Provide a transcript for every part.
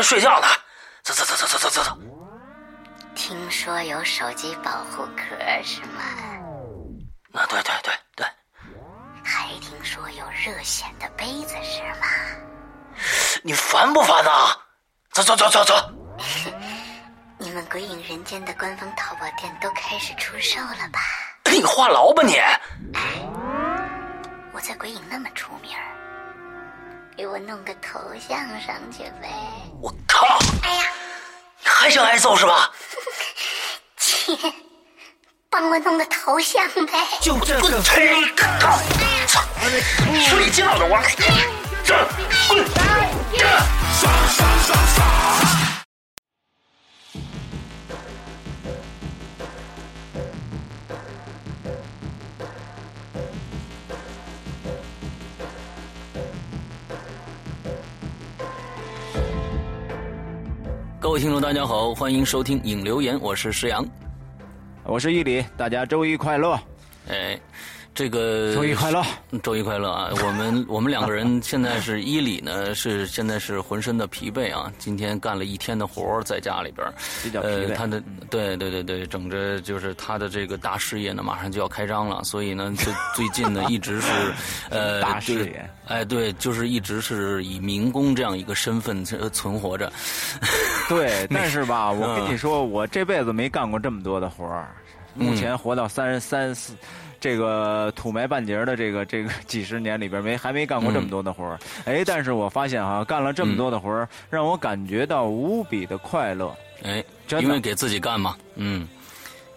睡觉呢。走走走走走走走走。听说有手机保护壳是吗？啊，对对对对。还听说有热显的杯子是吗？你烦不烦啊？走走走走走。你们鬼影人间的官方淘宝店都开始出售了吧？你话痨吧你！我在鬼影那么出名给我弄个头像上去呗。我靠！哎呀，你还想挨揍是吧？切，帮我弄个头像呗。就这个吹靠！操！睡觉呢我。这滚！爽爽爽爽！各位听众，大家好，欢迎收听影留言，我是石阳，我是伊里，大家周一快乐！哎。这个周一快乐，周一快乐啊！我们 我们两个人现在是伊里呢，是现在是浑身的疲惫啊！今天干了一天的活在家里边比较疲惫。呃，他的对对对对，整着就是他的这个大事业呢，马上就要开张了，所以呢，最 最近呢，一直是呃大事业，哎，对，就是一直是以民工这样一个身份存活着。对，但是吧，我跟你说，我这辈子没干过这么多的活儿，目前活到三十三四。这个土埋半截的这个这个 几十年里边没还没干过这么多的活儿，哎，但是我发现哈，干了这么多的活儿，让我感觉到无比的快乐，哎，因为给自己干嘛，嗯，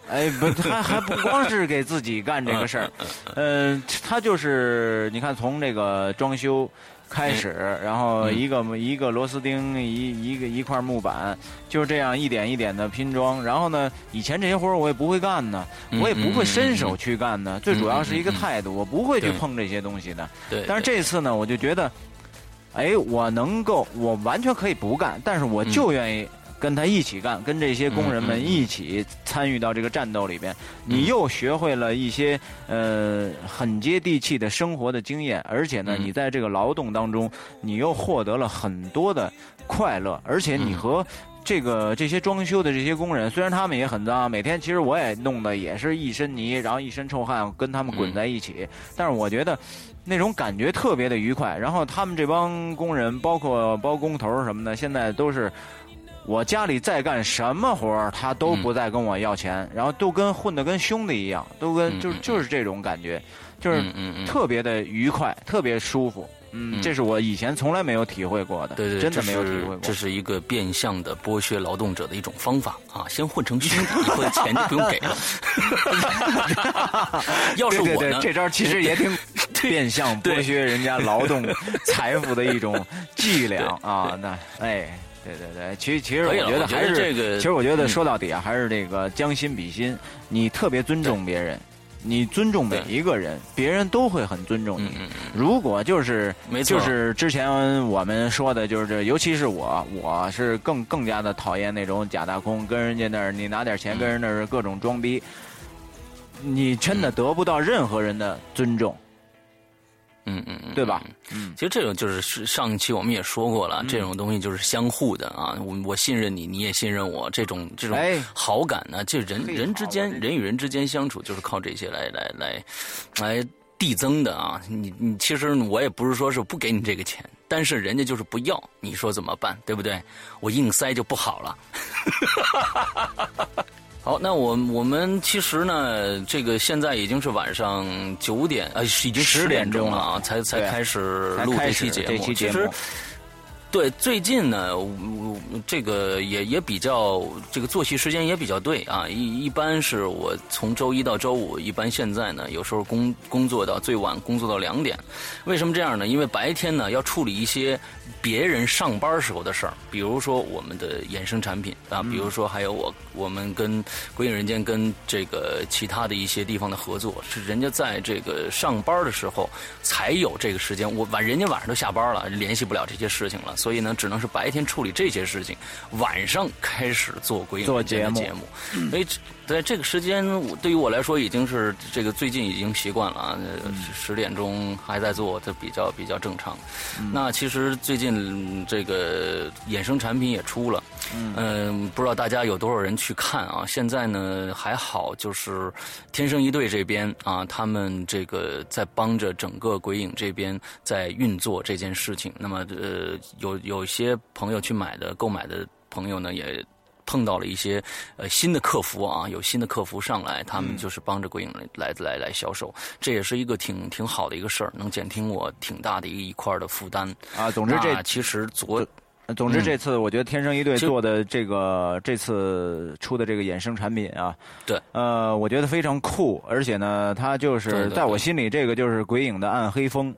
哎，不，他还不光是给自己干这个事儿，嗯，他就是你看从这个装修。开始，然后一个一个螺丝钉，一一个一块木板，就是这样一点一点的拼装。然后呢，以前这些活我也不会干呢，我也不会伸手去干呢。最主要是一个态度，我不会去碰这些东西的。对。但是这次呢，我就觉得，哎，我能够，我完全可以不干，但是我就愿意。跟他一起干，跟这些工人们一起参与到这个战斗里边，你又学会了一些呃很接地气的生活的经验，而且呢，你在这个劳动当中，你又获得了很多的快乐，而且你和这个这些装修的这些工人，虽然他们也很脏，每天其实我也弄得也是一身泥，然后一身臭汗，跟他们滚在一起，但是我觉得那种感觉特别的愉快。然后他们这帮工人，包括包工头什么的，现在都是。我家里再干什么活儿，他都不再跟我要钱，然后都跟混的跟兄弟一样，都跟就就是这种感觉，就是特别的愉快，特别舒服。嗯，这是我以前从来没有体会过的，对对，真的没有体会过。这是一个变相的剥削劳动者的一种方法啊！先混成兄弟，以后钱就不用给了。要是我呢，这招其实也挺 变相剥削人家劳动财富的一种伎俩啊！那哎。对对对，其实其实我觉得还是这个，其实我觉得说到底啊，还是这个将心比心。你特别尊重别人，你尊重每一个人，别人都会很尊重你。如果就是没就是之前我们说的，就是这尤其是我，我是更更加的讨厌那种假大空，跟人家那儿你拿点钱，跟人那儿各种装逼，你真的得不到任何人的尊重。嗯嗯嗯，对吧？嗯，其实这种就是上一期我们也说过了，这种东西就是相互的啊。我我信任你，你也信任我，这种这种好感呢，就人人之间人与人之间相处就是靠这些来来来来递增的啊。你你其实我也不是说是不给你这个钱，但是人家就是不要，你说怎么办？对不对？我硬塞就不好了。好，那我我们其实呢，这个现在已经是晚上九点，呃，已经十点钟了啊，才才开始录这期节目。其实，对，最近呢，这个也也比较，这个作息时间也比较对啊。一一般是我从周一到周五，一般现在呢，有时候工工作到最晚工作到两点。为什么这样呢？因为白天呢要处理一些别人上班时候的事儿，比如说我们的衍生产品啊，比如说还有我我们跟鬼影人间跟这个其他的一些地方的合作，是人家在这个上班的时候才有这个时间。我晚人家晚上都下班了，联系不了这些事情了。所以呢，只能是白天处理这些事情，晚上开始做鬼影节目。所以在这个时间，对于我来说已经是这个最近已经习惯了啊。十点钟还在做，这比较比较正常。那其实最近这个衍生产品也出了，嗯，不知道大家有多少人去看啊？现在呢还好，就是天生一对这边啊，他们这个在帮着整个鬼影这边在运作这件事情。那么呃有。有些朋友去买的、购买的朋友呢，也碰到了一些呃新的客服啊，有新的客服上来，他们就是帮着鬼影来来来销售，这也是一个挺挺好的一个事儿，能减轻我挺大的一一块的负担啊。总之这其实昨，总之这次我觉得天生一对做的这个这次出的这个衍生产品啊，对，呃，我觉得非常酷，而且呢，它就是在我心里这个就是鬼影的暗黑风。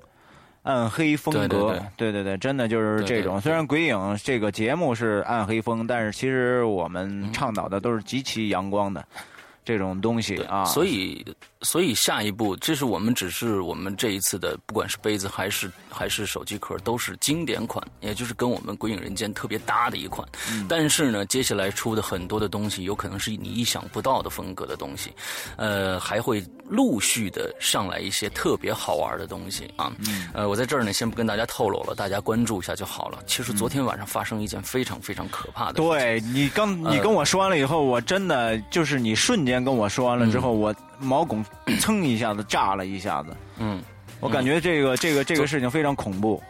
暗黑风格，对。对对，真的就是这种。虽然鬼影这个节目是暗黑风，但是其实我们倡导的都是极其阳光的这种东西啊。所以。所以下一步，这是我们只是我们这一次的，不管是杯子还是还是手机壳，都是经典款，也就是跟我们《鬼影人间》特别搭的一款。但是呢，接下来出的很多的东西，有可能是你意想不到的风格的东西，呃，还会陆续的上来一些特别好玩的东西啊。呃，我在这儿呢，先不跟大家透露了，大家关注一下就好了。其实昨天晚上发生一件非常非常可怕的。对你刚你跟我说完了以后，我真的就是你瞬间跟我说完了之后，我。毛孔蹭一下子炸了一下子，嗯，我感觉这个这个这个事情非常恐怖。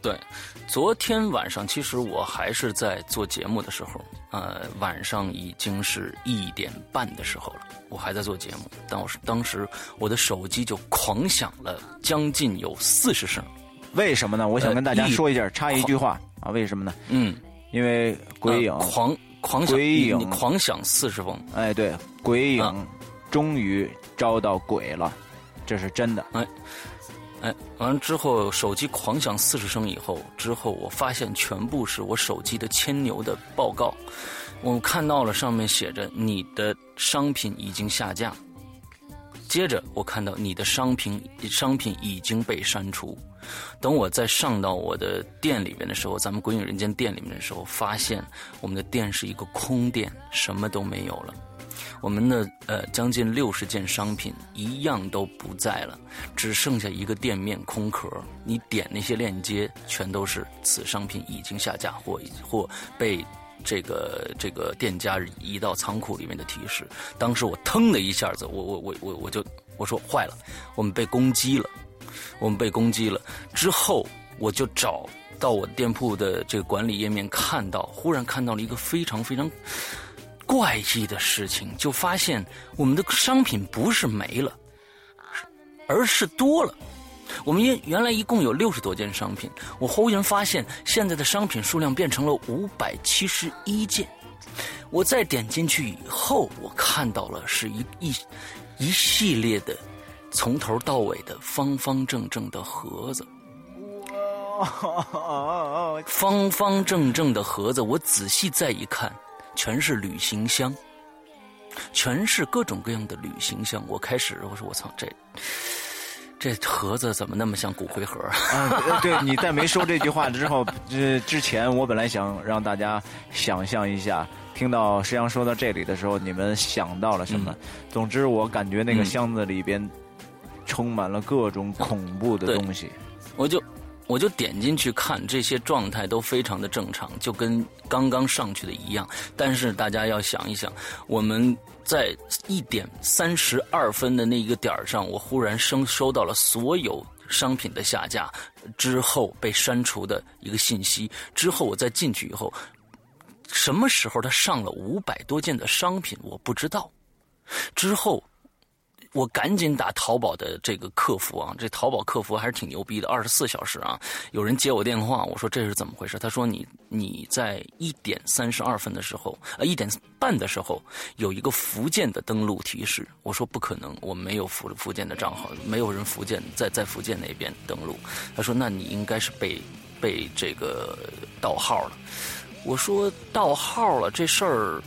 对，昨天晚上其实我还是在做节目的时候，呃，晚上已经是一点半的时候了，我还在做节目，但我是当时我的手机就狂响了将近有四十声，为什么呢？我想跟大家说一下，插一句话。啊，为什么呢？嗯，因为鬼影。狂狂响，鬼影狂想四十封，哎，对，鬼影。终于招到鬼了，这是真的。哎，哎，完了之后，手机狂响四十声以后，之后我发现全部是我手机的牵牛的报告。我看到了上面写着你的商品已经下架，接着我看到你的商品商品已经被删除。等我再上到我的店里面的时候，咱们鬼影人间店里面的时候，发现我们的店是一个空店，什么都没有了。我们的呃将近六十件商品一样都不在了，只剩下一个店面空壳。你点那些链接，全都是此商品已经下架或或被这个这个店家移到仓库里面的提示。当时我腾的一下子，我我我我我就我说坏了，我们被攻击了，我们被攻击了。之后我就找到我店铺的这个管理页面，看到忽然看到了一个非常非常。怪异的事情，就发现我们的商品不是没了，而是多了。我们原原来一共有六十多件商品，我忽然发现现在的商品数量变成了五百七十一件。我再点进去以后，我看到了是一一一系列的从头到尾的方方正正的盒子。哇！方方正正的盒子，我仔细再一看。全是旅行箱，全是各种各样的旅行箱。我开始我说我操，这这盒子怎么那么像骨灰盒啊？对，你在没说这句话之后，这之前我本来想让大家想象一下，听到石阳说到这里的时候，你们想到了什么？总之，我感觉那个箱子里边充满了各种恐怖的东西。我就。我就点进去看，这些状态都非常的正常，就跟刚刚上去的一样。但是大家要想一想，我们在一点三十二分的那一个点上，我忽然收收到了所有商品的下架之后被删除的一个信息。之后我再进去以后，什么时候他上了五百多件的商品，我不知道。之后。我赶紧打淘宝的这个客服啊，这淘宝客服还是挺牛逼的，二十四小时啊，有人接我电话，我说这是怎么回事？他说你你在一点三十二分的时候，呃一点半的时候有一个福建的登录提示，我说不可能，我没有福福建的账号，没有人福建在在福建那边登录。他说那你应该是被被这个盗号了。我说盗号了这事儿，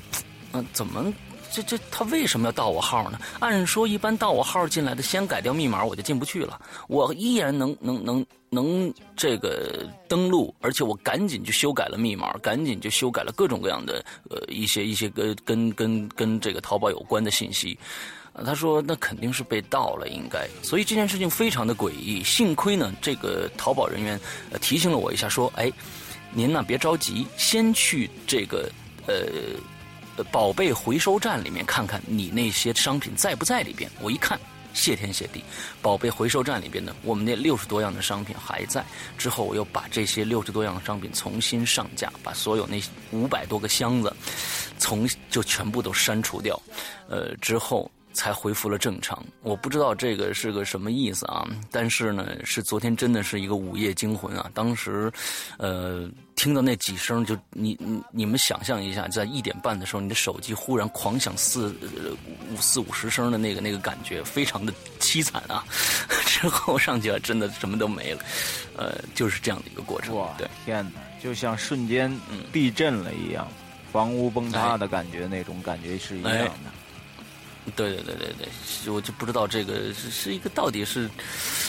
嗯怎么？这这他为什么要盗我号呢？按说一般盗我号进来的，先改掉密码我就进不去了。我依然能能能能这个登录，而且我赶紧就修改了密码，赶紧就修改了各种各样的呃一些一些跟跟跟跟这个淘宝有关的信息。他说那肯定是被盗了，应该。所以这件事情非常的诡异。幸亏呢，这个淘宝人员提醒了我一下，说哎，您呢别着急，先去这个呃。宝贝回收站里面看看你那些商品在不在里边？我一看，谢天谢地，宝贝回收站里边呢，我们那六十多样的商品还在。之后我又把这些六十多样的商品重新上架，把所有那五百多个箱子，从就全部都删除掉。呃，之后。才恢复了正常，我不知道这个是个什么意思啊！但是呢，是昨天真的是一个午夜惊魂啊！当时，呃，听到那几声，就你你你们想象一下，在一点半的时候，你的手机忽然狂响四五四五十声的那个那个感觉，非常的凄惨啊！之后上去了，真的什么都没了，呃，就是这样的一个过程。哇，天哪，就像瞬间地震了一样，房屋崩塌的感觉，那种感觉是一样的。对对对对对，我就不知道这个是是一个到底是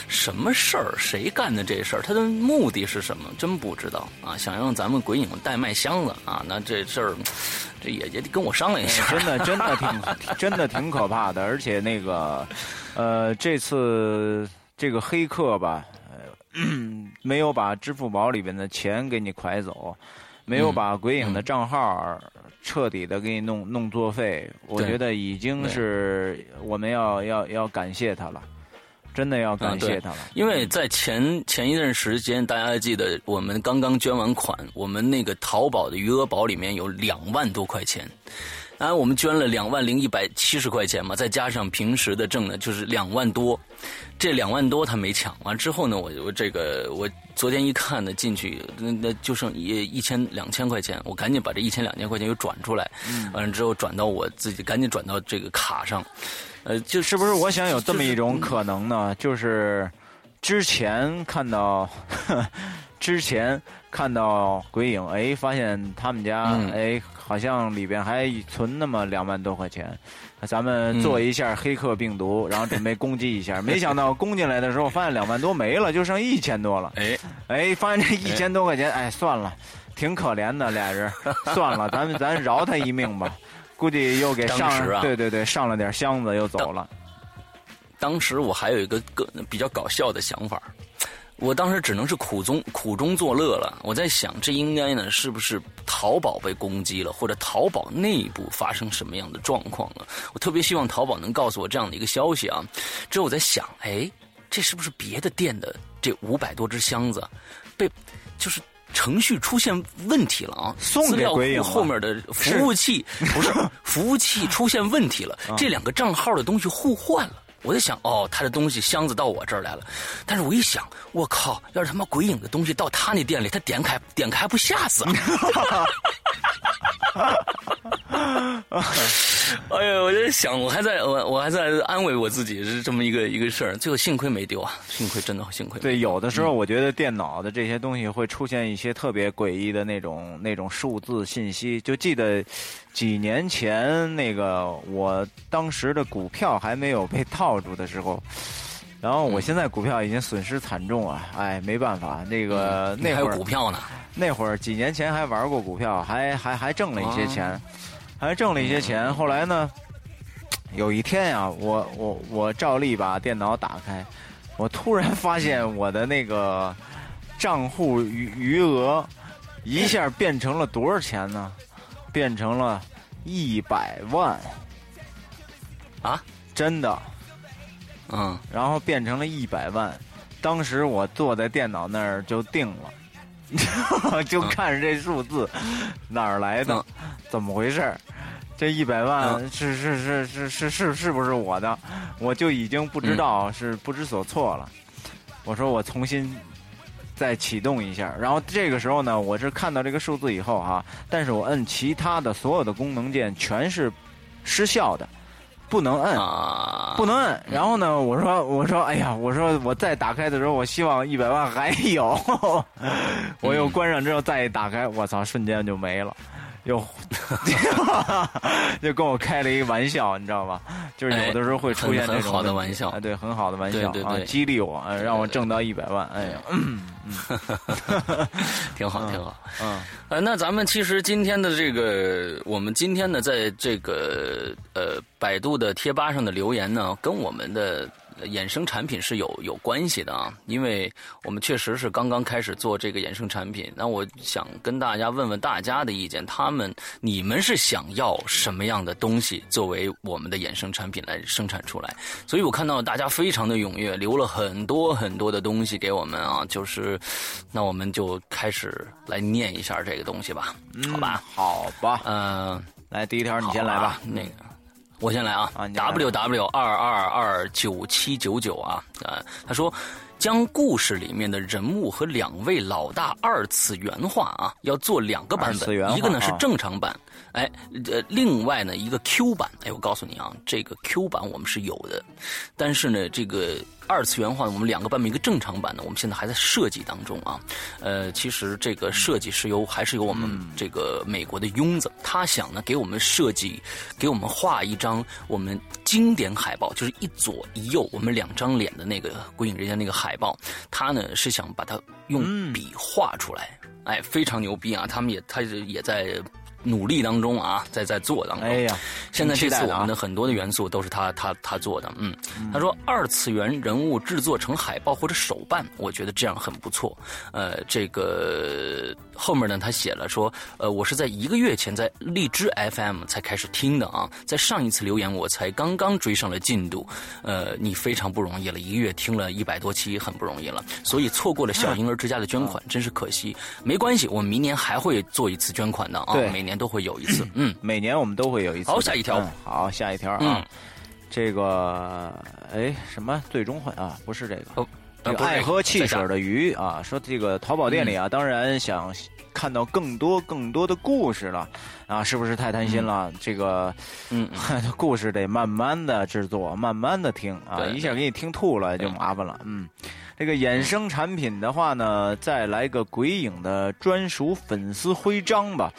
什么事儿，谁干的这事儿，他的目的是什么？真不知道啊！想让咱们鬼影代卖箱子啊，那这事儿这也也得跟我商量一下。真的 真的挺真的挺可怕的，而且那个呃，这次这个黑客吧，没有把支付宝里边的钱给你拐走，没有把鬼影的账号。彻底的给你弄弄作废，我觉得已经是我们要要要感谢他了，真的要感谢他了。因为在前前一段时间，大家还记得我们刚刚捐完款，我们那个淘宝的余额宝里面有两万多块钱。啊，我们捐了两万零一百七十块钱嘛，再加上平时的挣的，就是两万多。这两万多他没抢完之后呢，我我这个我昨天一看呢，进去那那就剩一一千两千块钱，我赶紧把这一千两千块钱又转出来，完了之后转到我自己，赶紧转到这个卡上。呃，就是不是我想有这么一种可能呢？就是之前看到。之前看到鬼影，哎，发现他们家，哎，好像里边还存那么两万多块钱，咱们做一下黑客病毒，然后准备攻击一下。没想到攻进来的时候，发现两万多没了，就剩一千多了。哎，哎，发现这一千多块钱，哎，算了，挺可怜的俩人，算了，咱们咱饶他一命吧。估计又给上，对对对，上了点箱子又走了。当时我还有一个更比较搞笑的想法。我当时只能是苦中苦中作乐了。我在想，这应该呢，是不是淘宝被攻击了，或者淘宝内部发生什么样的状况了？我特别希望淘宝能告诉我这样的一个消息啊。之后我在想，哎，这是不是别的店的这五百多只箱子被就是程序出现问题了啊？送给鬼影后面的服务器不是 服务器出现问题了，这两个账号的东西互换了。我就想，哦，他的东西箱子到我这儿来了，但是我一想，我靠，要是他妈鬼影的东西到他那店里，他点开点开不吓死？哎呀，我在想，我还在我我还在安慰我自己是这么一个一个事儿，最后幸亏没丢啊，幸亏真的幸亏。对，有的时候我觉得电脑的这些东西会出现一些特别诡异的那种那种数字信息，就记得。几年前，那个我当时的股票还没有被套住的时候，然后我现在股票已经损失惨重啊！哎，没办法，那个那会儿股票呢？那会儿几年前还玩过股票，还还还挣了一些钱，还挣了一些钱。后来呢，有一天呀，我我我照例把电脑打开，我突然发现我的那个账户余余额一下变成了多少钱呢？变成了一百万啊！真的，嗯，然后变成了一百万。当时我坐在电脑那儿就定了，就看着这数字哪儿来的，怎么回事这一百万是是是是是是是不是我的？我就已经不知道是不知所措了。我说我重新再启动一下，然后这个时候呢，我是看到这个数字以后哈，但是我摁其他的所有的功能键全是失效的。不能摁，不能摁。然后呢，我说，我说，哎呀，我说，我再打开的时候，我希望一百万还有。我又关上之后再一打开，我操，瞬间就没了。又，就跟我开了一个玩笑，你知道吧？就是有的时候会出现这种好的玩笑，对，很好的玩笑啊，激励我，让我挣到一百万。哎呀，嗯，挺好，挺好。嗯，呃，那咱们其实今天的这个，我们今天呢，在这个呃百度的贴吧上的留言呢，跟我们的。衍生产品是有有关系的啊，因为我们确实是刚刚开始做这个衍生产品。那我想跟大家问问大家的意见，他们你们是想要什么样的东西作为我们的衍生产品来生产出来？所以我看到大家非常的踊跃，留了很多很多的东西给我们啊，就是那我们就开始来念一下这个东西吧，好吧？好吧，嗯，来第一条你先来吧，那个。我先来啊，W W 二二二九七九九啊，呃，他说，将故事里面的人物和两位老大二次元化啊，要做两个版本，一个呢是正常版。哎，呃，另外呢，一个 Q 版，哎，我告诉你啊，这个 Q 版我们是有的，但是呢，这个二次元化，我们两个版本，一个正常版呢，我们现在还在设计当中啊。呃，其实这个设计是由还是由我们这个美国的庸子，他想呢给我们设计，给我们画一张我们经典海报，就是一左一右我们两张脸的那个鬼影人家那个海报，他呢是想把它用笔画出来，哎，非常牛逼啊！他们也他也在。努力当中啊，在在做当中。哎呀，现在这次我们的很多的元素都是他他他做的。嗯，他说二次元人物制作成海报或者手办，我觉得这样很不错。呃，这个后面呢，他写了说，呃，我是在一个月前在荔枝 FM 才开始听的啊，在上一次留言我才刚刚追上了进度。呃，你非常不容易了，一个月听了一百多期，很不容易了。所以错过了小婴儿之家的捐款，真是可惜。没关系，我们明年还会做一次捐款的啊，每年。年都会有一次，嗯，每年我们都会有一次。好，下一条，好，下一条啊，这个，哎，什么最终幻啊？不是这个，哦爱喝汽水的鱼啊，说这个淘宝店里啊，当然想看到更多更多的故事了啊，是不是太贪心了？这个，嗯，故事得慢慢的制作，慢慢的听啊，一下给你听吐了就麻烦了，嗯。这个衍生产品的话呢，再来个鬼影的专属粉丝徽章吧。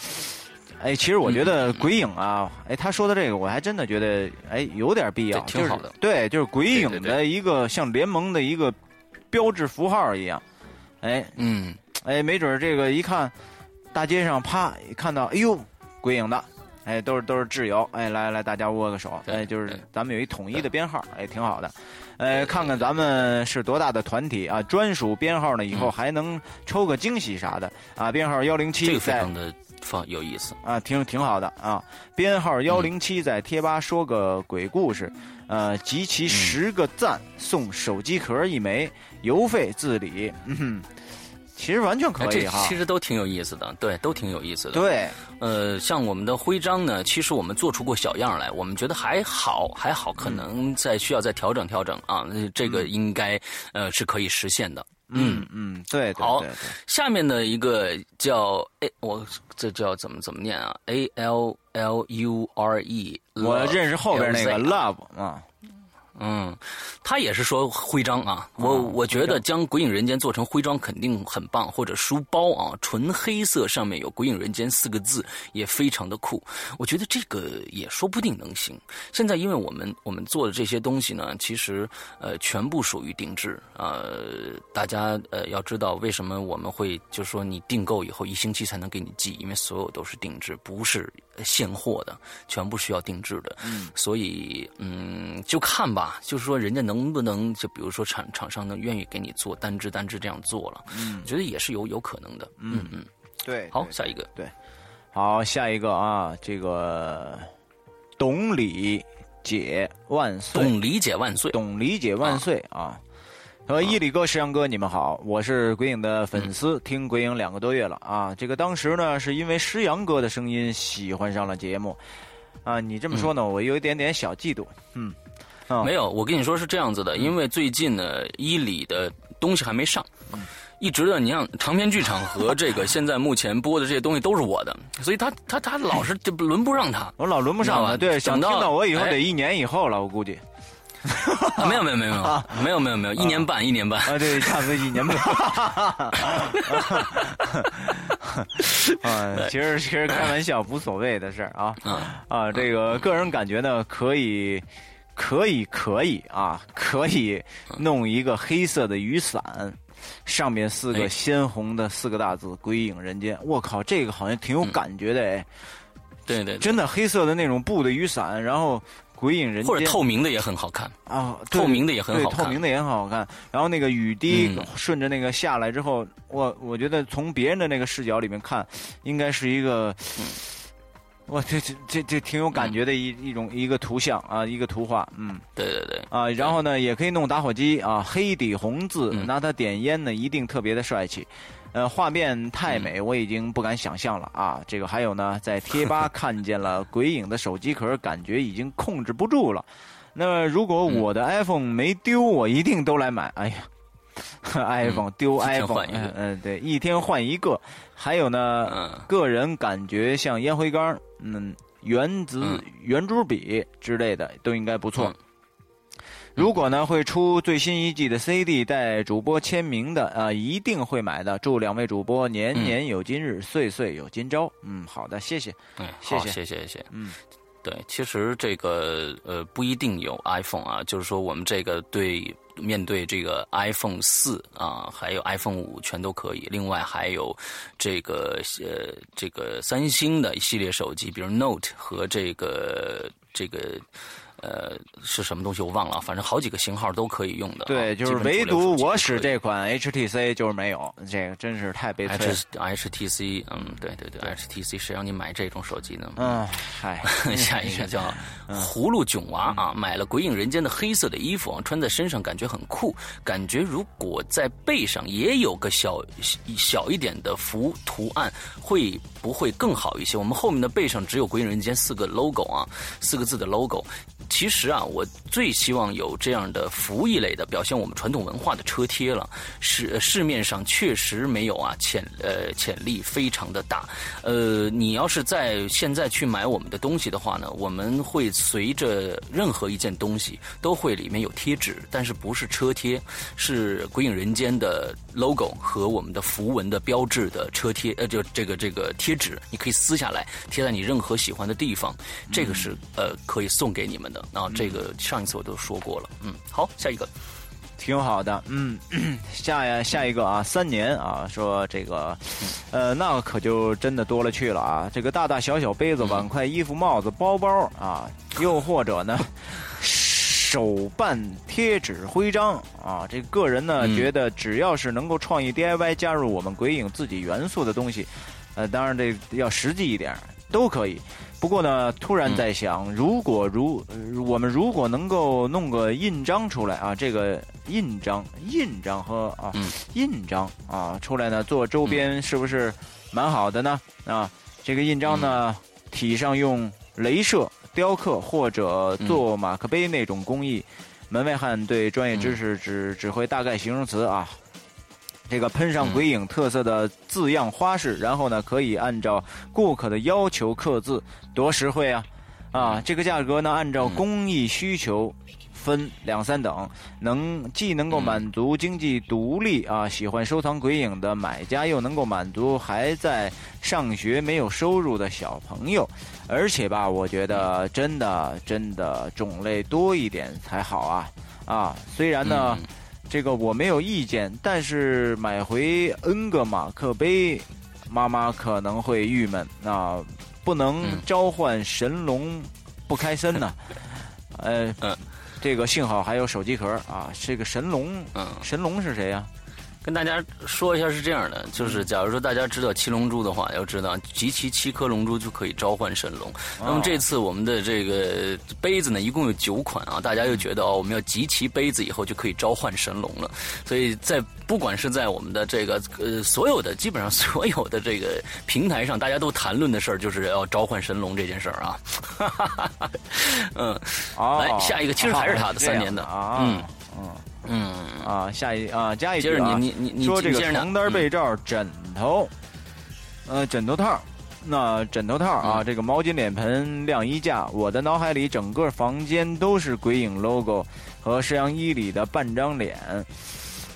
哎，其实我觉得鬼影啊，哎，他说的这个我还真的觉得，哎，有点必要，挺好的。对，就是鬼影的一个像联盟的一个标志符号一样。哎，嗯，哎，没准这个一看，大街上啪看到，哎呦，鬼影的，哎，都是都是挚友，哎，来来，大家握个手，哎，就是咱们有一统一的编号，哎，挺好的。哎，看看咱们是多大的团体啊，专属编号呢，以后还能抽个惊喜啥的啊，编号幺零七。这放有意思。啊，挺挺好的啊！编号幺零七在贴吧说个鬼故事，呃，集齐十个赞送手机壳一枚，邮费自理。嗯，其实完全可以哈，其实都挺有意思的，对，都挺有意思的。对，呃，像我们的徽章呢，其实我们做出过小样来，我们觉得还好，还好，可能再需要再调整调整啊，这个应该呃是可以实现的。嗯嗯，对，好，下面的一个叫哎我这叫怎么怎么念啊？A L L U R E，我认识后边那个 Love 啊。嗯，他也是说徽章啊，我我觉得将《鬼影人间》做成徽章肯定很棒，或者书包啊，纯黑色上面有《鬼影人间》四个字也非常的酷。我觉得这个也说不定能行。现在因为我们我们做的这些东西呢，其实呃全部属于定制呃，大家呃要知道为什么我们会就说你订购以后一星期才能给你寄，因为所有都是定制，不是现货的，全部需要定制的。嗯，所以嗯就看吧。就是说，人家能不能就比如说厂厂商能愿意给你做单支单支这样做了？嗯，我觉得也是有有可能的。嗯嗯，对。好，下一个。对，好，下一个啊，这个懂理解万岁，懂理解万岁，懂理解万岁啊！和伊里哥、石阳哥，你们好，我是鬼影的粉丝，听鬼影两个多月了啊。这个当时呢，是因为石阳哥的声音喜欢上了节目。啊，你这么说呢，我有一点点小嫉妒。嗯，没有，我跟你说是这样子的，因为最近呢，伊里的东西还没上，一直的，你像长篇剧场和这个现在目前播的这些东西都是我的，所以他他他老是就轮不上他，我老轮不上了。对，想听到我以后得一年以后了，我估计。没有没有没有没有 没有没有没有一年半一年半。啊对差不多一年半。啊其实其实开玩笑无所谓的事儿啊。啊这个个人感觉呢可以可以可以啊可以弄一个黑色的雨伞，上面四个鲜红的四个大字“鬼影人间”。我靠，这个好像挺有感觉的哎。对对，真的黑色的那种布的雨伞，然后。鬼影人间，或者透明的也很好看啊，透明的也很好看，透明的也很好看。然后那个雨滴顺着那个下来之后，我我觉得从别人的那个视角里面看，应该是一个，哇，这这这这挺有感觉的一一种一个图像啊，一个图画，嗯，对对对，啊，然后呢也可以弄打火机啊，黑底红字，拿它点烟呢，一定特别的帅气。呃，画面太美，我已经不敢想象了啊！这个还有呢，在贴吧 看见了鬼影的手机壳，感觉已经控制不住了。那如果我的 iPhone 没丢，我一定都来买。哎呀，iPhone 丢 iPhone，嗯，对，一天换一个。还有呢，个人感觉像烟灰缸、嗯，原子圆珠笔之类的都应该不错。如果呢会出最新一季的 CD 带主播签名的啊，一定会买的。祝两位主播年年有今日，岁岁有今朝。嗯，好的，谢谢。嗯，谢谢，谢谢，谢谢。嗯，对，其实这个呃不一定有 iPhone 啊，就是说我们这个对面对这个 iPhone 四啊，还有 iPhone 五全都可以。另外还有这个呃这个三星的一系列手机，比如 Note 和这个这个。呃，是什么东西我忘了，反正好几个型号都可以用的。对，就是唯独我使这款 HTC 就是没有，这个真是太悲催。HTC，嗯，对对对，HTC 谁让你买这种手机呢？嗯，嗨，下一个叫 葫芦囧娃啊，买了《鬼影人间》的黑色的衣服啊，穿在身上感觉很酷，感觉如果在背上也有个小小一点的符图案，会不会更好一些？我们后面的背上只有《鬼影人间》四个 logo 啊，四个字的 logo。其实啊，我最希望有这样的服役类的表现我们传统文化的车贴了。市市面上确实没有啊，潜呃潜力非常的大。呃，你要是在现在去买我们的东西的话呢，我们会随着任何一件东西都会里面有贴纸，但是不是车贴，是《鬼影人间》的 logo 和我们的符文的标志的车贴，呃，就这个这个贴纸，你可以撕下来贴在你任何喜欢的地方，这个是呃可以送给你们的。啊，这个上一次我都说过了，嗯，好，下一个，挺好的，嗯，下呀下一个啊，三年啊，说这个，呃，那可就真的多了去了啊，这个大大小小杯子、碗筷、衣服、帽子、包包啊，又或者呢，手办、贴纸、徽章啊，这个人呢觉得只要是能够创意 DIY 加入我们鬼影自己元素的东西，呃，当然这要实际一点，都可以。不过呢，突然在想，如果如我们如果能够弄个印章出来啊，这个印章、印章和啊印章啊出来呢，做周边是不是蛮好的呢？啊，这个印章呢，体上用镭射雕刻或者做马克杯那种工艺，门外汉对专业知识只只会大概形容词啊。这个喷上鬼影特色的字样花式，然后呢，可以按照顾客的要求刻字，多实惠啊！啊，这个价格呢，按照工艺需求分两三等，能既能够满足经济独立啊，喜欢收藏鬼影的买家，又能够满足还在上学没有收入的小朋友，而且吧，我觉得真的真的种类多一点才好啊！啊，虽然呢。这个我没有意见，但是买回 N 个马克杯，妈妈可能会郁闷啊！不能召唤神龙，不开森呢。呃，这个幸好还有手机壳啊。这个神龙，神龙是谁呀？跟大家说一下是这样的，就是假如说大家知道七龙珠的话，要知道集齐七颗龙珠就可以召唤神龙。那么这次我们的这个杯子呢，一共有九款啊，大家又觉得哦，我们要集齐杯子以后就可以召唤神龙了。所以在不管是在我们的这个呃所有的基本上所有的这个平台上，大家都谈论的事儿就是要召唤神龙这件事儿啊。嗯，来下一个，其实还是他的三年的啊，嗯嗯。嗯。啊，下一啊，加一句啊，你你你说这个床单、被罩、枕头，呃，枕头套，那枕头套啊，这个毛巾、脸盆、晾衣架，我的脑海里整个房间都是鬼影 logo 和摄像衣里的半张脸，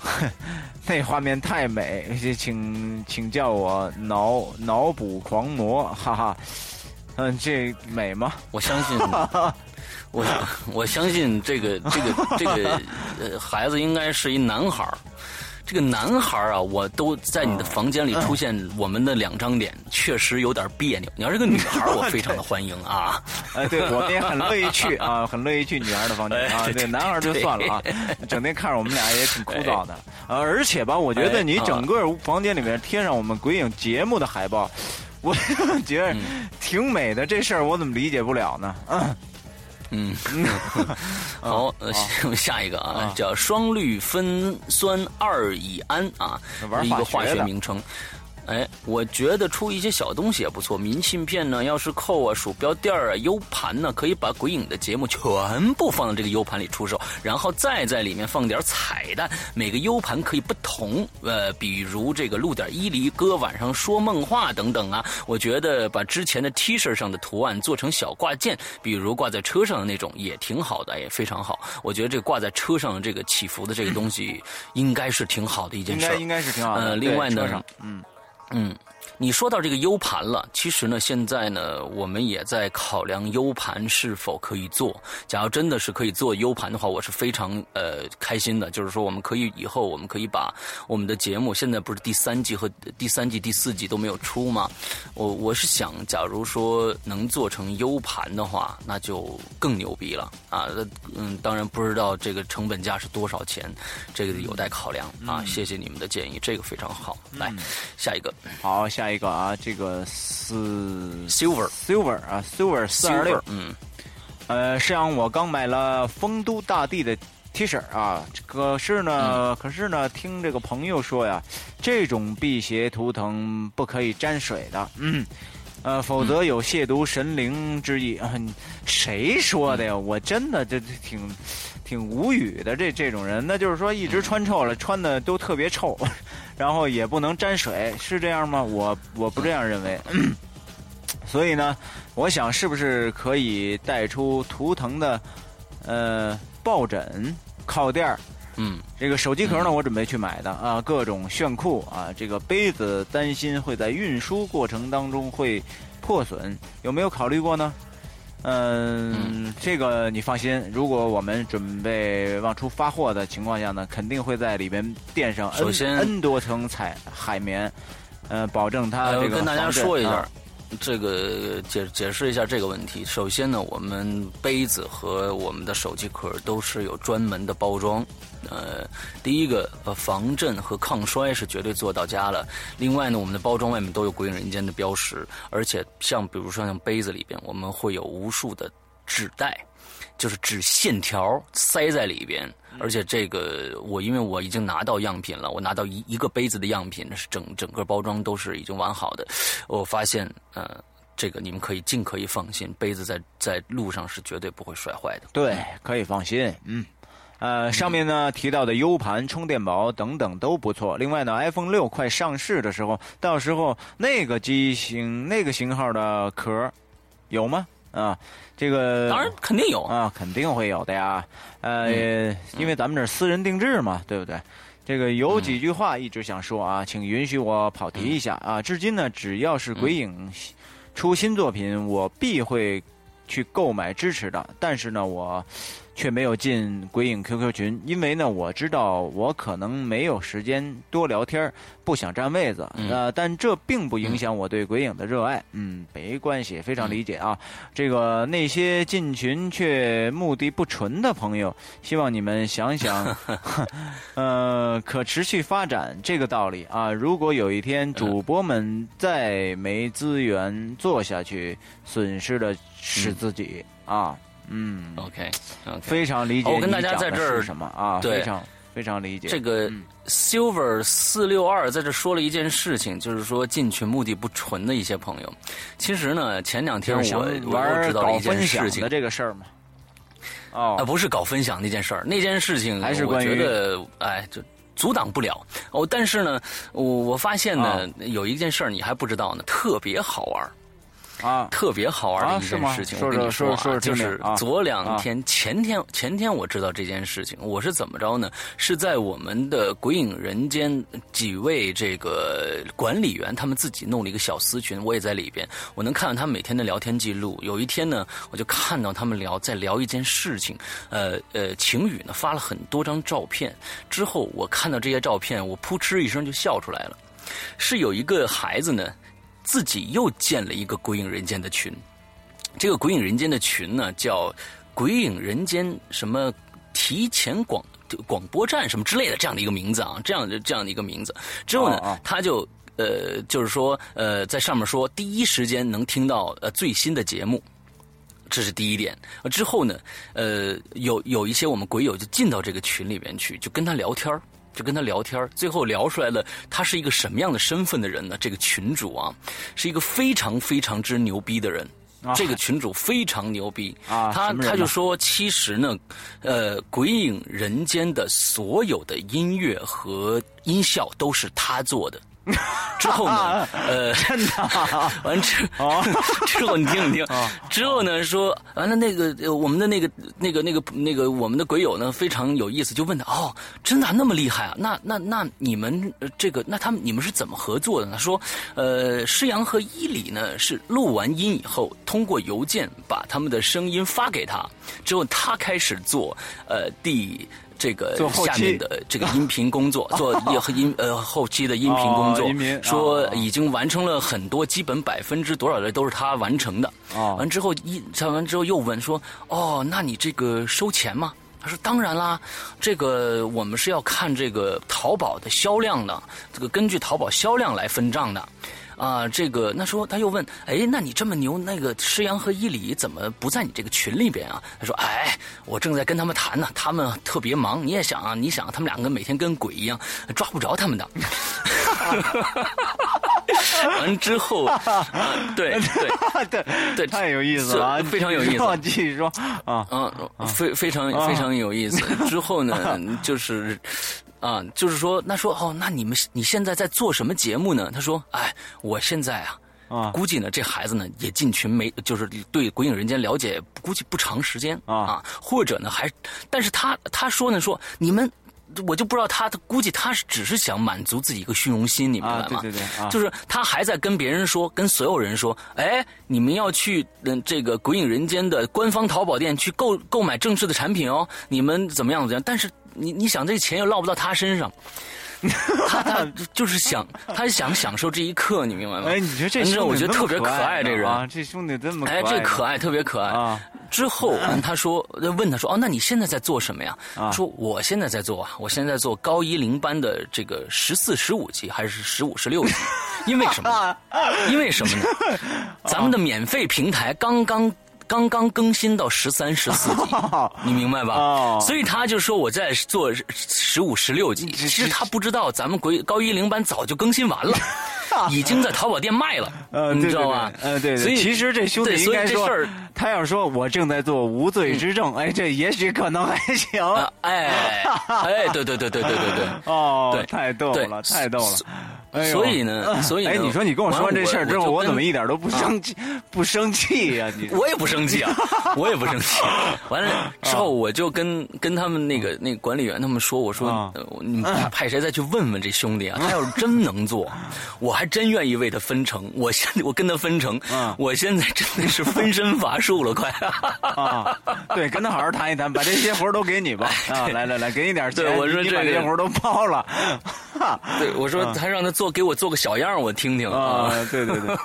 那画面太美，请请叫我脑脑补狂魔，哈哈，嗯，这美吗？我相信。我我相信这个这个这个呃孩子应该是一男孩儿，这个男孩儿啊，我都在你的房间里出现我们的两张脸，确实有点别扭。你要是个女孩，我 非常的欢迎啊！哎，对我们也很乐意去 啊，很乐意去女孩的房间啊。对，男孩儿就算了啊，整天看着我们俩也挺枯燥的。呃，而且吧，我觉得你整个房间里面贴上我们鬼影节目的海报，我 觉得挺美的。这事儿我怎么理解不了呢？嗯。嗯，好，呃，下一个啊，叫双氯芬酸二乙胺啊，一个化学名称。哎，我觉得出一些小东西也不错。明信片呢，钥匙扣啊，鼠标垫儿啊，U 盘呢，可以把鬼影的节目全部放到这个 U 盘里出售，然后再在里面放点彩蛋。每个 U 盘可以不同，呃，比如这个录点伊犁歌，晚上说梦话等等啊。我觉得把之前的 T 恤上的图案做成小挂件，比如挂在车上的那种，也挺好的，也非常好。我觉得这挂在车上的这个起伏的这个东西，应该是挺好的一件事。应该应该是挺好的。另外呢，嗯。嗯，你说到这个 U 盘了，其实呢，现在呢，我们也在考量 U 盘是否可以做。假如真的是可以做 U 盘的话，我是非常呃开心的。就是说，我们可以以后我们可以把我们的节目，现在不是第三季和第三季、第四季都没有出吗？我我是想，假如说能做成 U 盘的话，那就更牛逼了啊！嗯，当然不知道这个成本价是多少钱，这个有待考量啊。谢谢你们的建议，这个非常好。来，下一个。好，下一个啊，这个是 silver silver 啊，silver 四二六，嗯，呃，是让我刚买了丰都大地的 T 恤啊，可是呢，可是呢，听这个朋友说呀，这种辟邪图腾不可以沾水的，嗯，呃，否则有亵渎神灵之意。谁说的呀？我真的这挺挺无语的，这这种人，那就是说一直穿臭了，穿的都特别臭。然后也不能沾水，是这样吗？我我不这样认为。所以呢，我想是不是可以带出图腾的呃抱枕、靠垫儿？嗯，这个手机壳呢，我准备去买的啊，各种炫酷啊。这个杯子担心会在运输过程当中会破损，有没有考虑过呢？嗯，这个你放心。如果我们准备往出发货的情况下呢，肯定会在里边垫上 N N 多层彩海绵，呃，保证它这个跟大家说一下。这个解解释一下这个问题。首先呢，我们杯子和我们的手机壳都是有专门的包装。呃，第一个呃防震和抗摔是绝对做到家了。另外呢，我们的包装外面都有“鬼影人间”的标识，而且像比如说像杯子里边，我们会有无数的纸袋。就是纸线条塞在里边，而且这个我因为我已经拿到样品了，我拿到一一个杯子的样品，是整整个包装都是已经完好的。我发现，呃，这个你们可以尽可以放心，杯子在在路上是绝对不会摔坏的。对，可以放心。嗯，呃，上面呢提到的 U 盘、充电宝等等都不错。另外呢，iPhone 六快上市的时候，到时候那个机型、那个型号的壳有吗？啊，这个当然肯定有啊，肯定会有的呀。呃，因为咱们这私人定制嘛，对不对？这个有几句话一直想说啊，请允许我跑题一下啊。至今呢，只要是鬼影出新作品，我必会去购买支持的。但是呢，我却没有进鬼影 QQ 群，因为呢，我知道我可能没有时间多聊天，不想占位子。呃，但这并不影响我对鬼影的热爱。嗯，没关系，非常理解啊。这个那些进群却目的不纯的朋友，希望你们想想，呃，可持续发展这个道理啊。如果有一天主播们再没资源做下去，损失的是自己啊。嗯，OK，非常理解。我跟大家在这儿什么啊？非常非常理解。这个 Silver 四六二在这说了一件事情，就是说进群目的不纯的一些朋友。其实呢，前两天我我知道了一件事情的这个事儿嘛。哦，啊，不是搞分享那件事儿，那件事情还是我觉得，哎，就阻挡不了。哦，但是呢，我我发现呢，有一件事儿你还不知道呢，特别好玩。啊，特别好玩的一件事情，我跟你说啊，就是昨两天、前天、前天我知道这件事情，我是怎么着呢？是在我们的《鬼影人间》几位这个管理员他们自己弄了一个小私群，我也在里边，我能看到他们每天的聊天记录。有一天呢，我就看到他们聊在聊一件事情，呃呃，晴雨呢发了很多张照片，之后我看到这些照片，我扑哧一声就笑出来了，是有一个孩子呢。自己又建了一个《鬼影人间》的群，这个《鬼影人间》的群呢叫“鬼影人间”什么提前广广播站什么之类的这样的一个名字啊，这样的这样的一个名字。之后呢，他就呃就是说呃在上面说第一时间能听到呃最新的节目，这是第一点。之后呢，呃有有一些我们鬼友就进到这个群里面去，就跟他聊天就跟他聊天最后聊出来了，他是一个什么样的身份的人呢？这个群主啊，是一个非常非常之牛逼的人。这个群主非常牛逼，他他就说，其实呢，呃，鬼影人间的所有的音乐和音效都是他做的。之后呢？呃，真的，完之之后你听你听，之后呢说完了那个我们的那个那个那个那个我们的鬼友呢非常有意思，就问他哦，真的那么厉害啊？那那那你们这个那他们你们是怎么合作的呢？说呃，施阳和伊里呢是录完音以后，通过邮件把他们的声音发给他，之后他开始做呃第。这个下面的这个音频工作，做音呃后期的音频工作，说已经完成了很多，基本百分之多少的都是他完成的。完之后一唱完之后又问说：“哦，那你这个收钱吗？”他说：“当然啦，这个我们是要看这个淘宝的销量的，这个根据淘宝销量来分账的。”啊，这个那说他又问，哎，那你这么牛，那个施阳和伊里怎么不在你这个群里边啊？他说，哎，我正在跟他们谈呢，他们特别忙。你也想啊，你想他们两个每天跟鬼一样，抓不着他们的。完之后，对对 对对，太有意思了，非常有意思。继续说啊，嗯，非非常非常有意思。之后呢，就是。啊，就是说，那说哦，那你们你现在在做什么节目呢？他说，哎，我现在啊，啊，估计呢，这孩子呢也进群没，就是对《鬼影人间》了解，估计不长时间啊，或者呢还，但是他他说呢说你们，我就不知道他，他估计他是只是想满足自己一个虚荣心，你明白吗？对对对，就是他还在跟别人说，跟所有人说，哎，你们要去嗯这个《鬼影人间》的官方淘宝店去购购买正式的产品哦，你们怎么样怎么样？但是。你你想这钱又落不到他身上，他他 就是想他想享受这一刻，你明白吗？哎，你觉得这兄弟我觉得特别可爱，这人啊，这兄弟这么哎，这可爱特别可爱啊。之后 他说问他说哦，那你现在在做什么呀？说我现在在做啊，我现在做高一零班的这个十四十五级还是十五十六级？因为什么？因为什么呢？咱们的免费平台刚刚。刚刚更新到十三、十四集，你明白吧？所以他就说我在做十五、十六集。其实他不知道，咱们国高一零班早就更新完了，已经在淘宝店卖了，你知道吧？呃，对。所以其实这兄弟应该说，他要说我正在做无罪之证，哎，这也许可能还行。哎，哎，对对对对对对对。哦，太逗了，太逗了。所以呢，所以哎，你说你跟我说完这事儿之后，我怎么一点都不生气？不生气呀？你我也不生气啊，我也不生气。完了之后，我就跟跟他们那个那个管理员他们说，我说你们派谁再去问问这兄弟啊？他要是真能做，我还真愿意为他分成。我现我跟他分成，我现在真的是分身乏术了，快 啊！对，跟他好好谈一谈，把这些活都给你吧。啊，来来来，给你点钱，我说这些活都包了。对，我说还让他做，给我做个小样，我听听啊。对对对，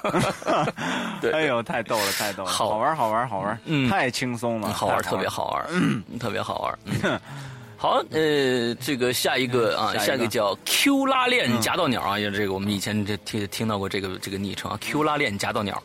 对，哎呦，太逗了，太逗了，好。玩，好玩，好玩，嗯，太轻松了，好玩，特别好玩，嗯，特别好玩。好，呃，这个下一个啊，下一个叫 Q 拉链夹道鸟啊，也这个我们以前这听听到过这个这个昵称啊，Q 拉链夹道鸟，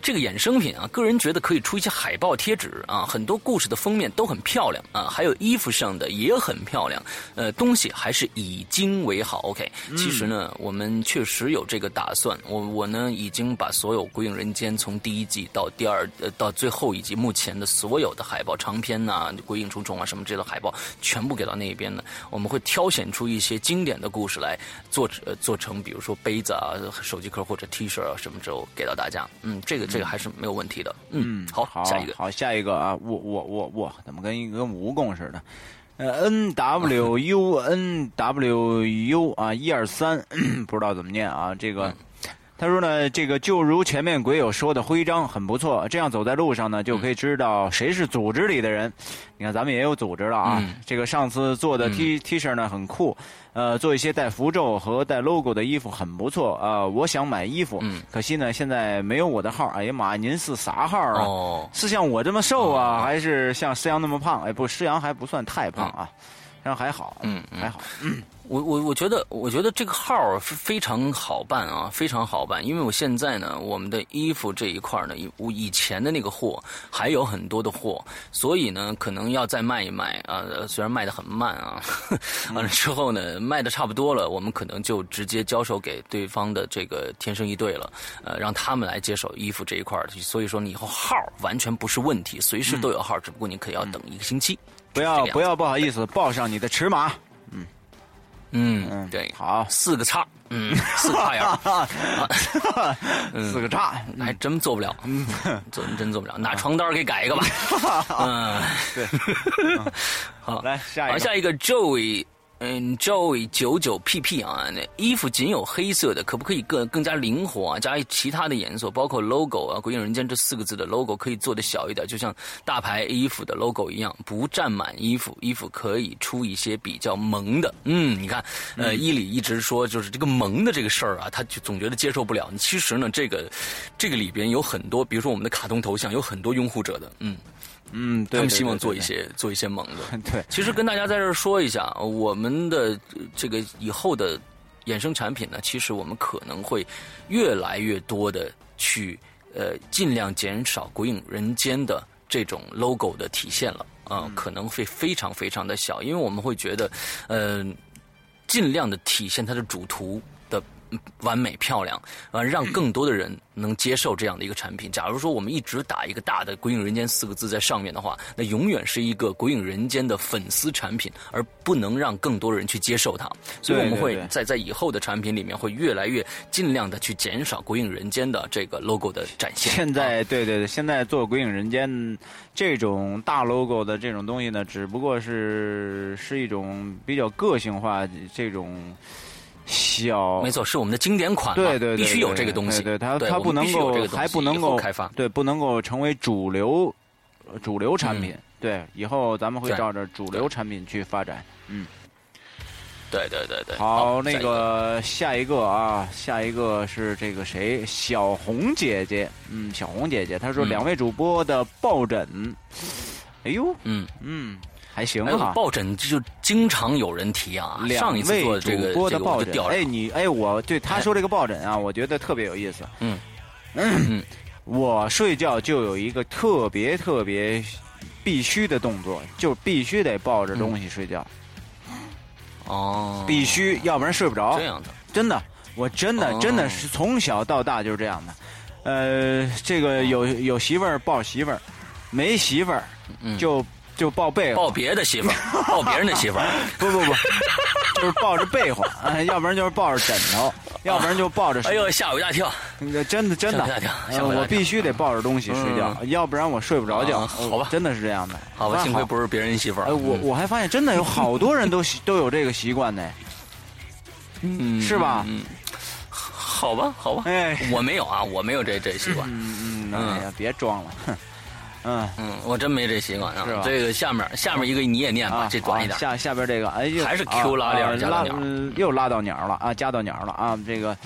这个衍生品啊，个人觉得可以出一些海报贴纸啊，很多故事的封面都很漂亮啊，还有衣服上的也很漂亮，呃，东西还是以精为好。OK，其实呢，我们确实有这个打算，我我呢已经把所有《鬼影人间》从第一季到第二呃到最后一集目前的所有的海报长篇呐，《鬼影重重》啊什么这类海报全部。给到那边呢，我们会挑选出一些经典的故事来做，呃，做成比如说杯子啊、手机壳或者 T 恤啊什么之后给到大家。嗯，这个这个还是没有问题的。嗯，好，好，下一个，好，下一个啊，我我我我怎么跟一个蜈蚣似的？呃，N W U N W U 啊，一二三，不知道怎么念啊，这个。他说呢，这个就如前面鬼友说的，徽章很不错，这样走在路上呢，就可以知道谁是组织里的人。你看，咱们也有组织了啊。这个上次做的 T T 恤呢，很酷，呃，做一些带符咒和带 logo 的衣服很不错啊。我想买衣服，可惜呢，现在没有我的号。哎呀妈，您是啥号啊？是像我这么瘦啊，还是像施阳那么胖？哎，不，施阳还不算太胖啊，然后还好，嗯，还好。我我我觉得，我觉得这个号非常好办啊，非常好办。因为我现在呢，我们的衣服这一块呢，以以前的那个货还有很多的货，所以呢，可能要再卖一卖啊。虽然卖的很慢啊，完了之后呢，卖的差不多了，我们可能就直接交手给对方的这个天生一对了，呃，让他们来接手衣服这一块所以说，你以后号完全不是问题，随时都有号，只不过你可要等一个星期。不要不要不好意思，报上你的尺码。嗯，对，好，四个叉，嗯，四个叉眼，四个叉，还真做不了，嗯，做真做不了，拿床单给改一个吧，嗯，对，好，来下一个，下一个 Joey。嗯，Joy 九九 PP 啊，那衣服仅有黑色的，可不可以更更加灵活啊？加其他的颜色，包括 logo 啊，“鬼影人间”这四个字的 logo 可以做的小一点，就像大牌衣服的 logo 一样，不占满衣服。衣服可以出一些比较萌的。嗯，你看，呃，伊里一直说就是这个萌的这个事儿啊，他就总觉得接受不了。其实呢，这个这个里边有很多，比如说我们的卡通头像有很多拥护者的，嗯。嗯，他们希望做一些做一些猛的。对，其实跟大家在这儿说一下，我们的这个以后的衍生产品呢，其实我们可能会越来越多的去呃尽量减少《鬼影人间》的这种 logo 的体现了啊，可能会非常非常的小，因为我们会觉得，嗯，尽量的体现它的主图。完美漂亮，呃，让更多的人能接受这样的一个产品。假如说我们一直打一个大的“鬼影人间”四个字在上面的话，那永远是一个“鬼影人间”的粉丝产品，而不能让更多人去接受它。所以我们会在在以后的产品里面会越来越尽量的去减少“鬼影人间”的这个 logo 的展现。现在，对对对，现在做“鬼影人间”这种大 logo 的这种东西呢，只不过是是一种比较个性化这种。小，没错，是我们的经典款，对对，必须有这个东西，对它它不能够还不能够开发，对，不能够成为主流主流产品，对，以后咱们会照着主流产品去发展，嗯，对对对对，好，那个。下一个啊，下一个是这个谁，小红姐姐，嗯，小红姐姐，她说两位主播的抱枕，哎呦，嗯。嗯。还行哈，抱枕就经常有人提啊。上一次做这个这个抱枕，哎，你哎，我对他说这个抱枕啊，我觉得特别有意思。嗯嗯，我睡觉就有一个特别特别必须的动作，就必须得抱着东西睡觉。哦，必须，要不然睡不着。这样的，真的，我真的真的是从小到大就是这样的。呃，这个有有媳妇儿抱媳妇儿，没媳妇儿就。就抱被抱别的媳妇儿，抱别人的媳妇儿，不不不，就是抱着被窝，要不然就是抱着枕头，要不然就抱着。哎呦，吓我一大跳！真的真的，我必须得抱着东西睡觉，要不然我睡不着觉。好吧，真的是这样的。好吧，幸亏不是别人媳妇儿。我我还发现真的有好多人都 都有这个习惯呢。嗯，是吧？嗯，好吧，好吧。哎，我没有啊，我没有这这习惯。嗯嗯，哎呀，别装了，哼。嗯嗯，我真没这习惯啊。这个下面下面一个你也念吧，这短一点。下下边这个，哎，还是 Q 拉链加到鸟，又拉到鸟了啊，加到鸟了啊。这个，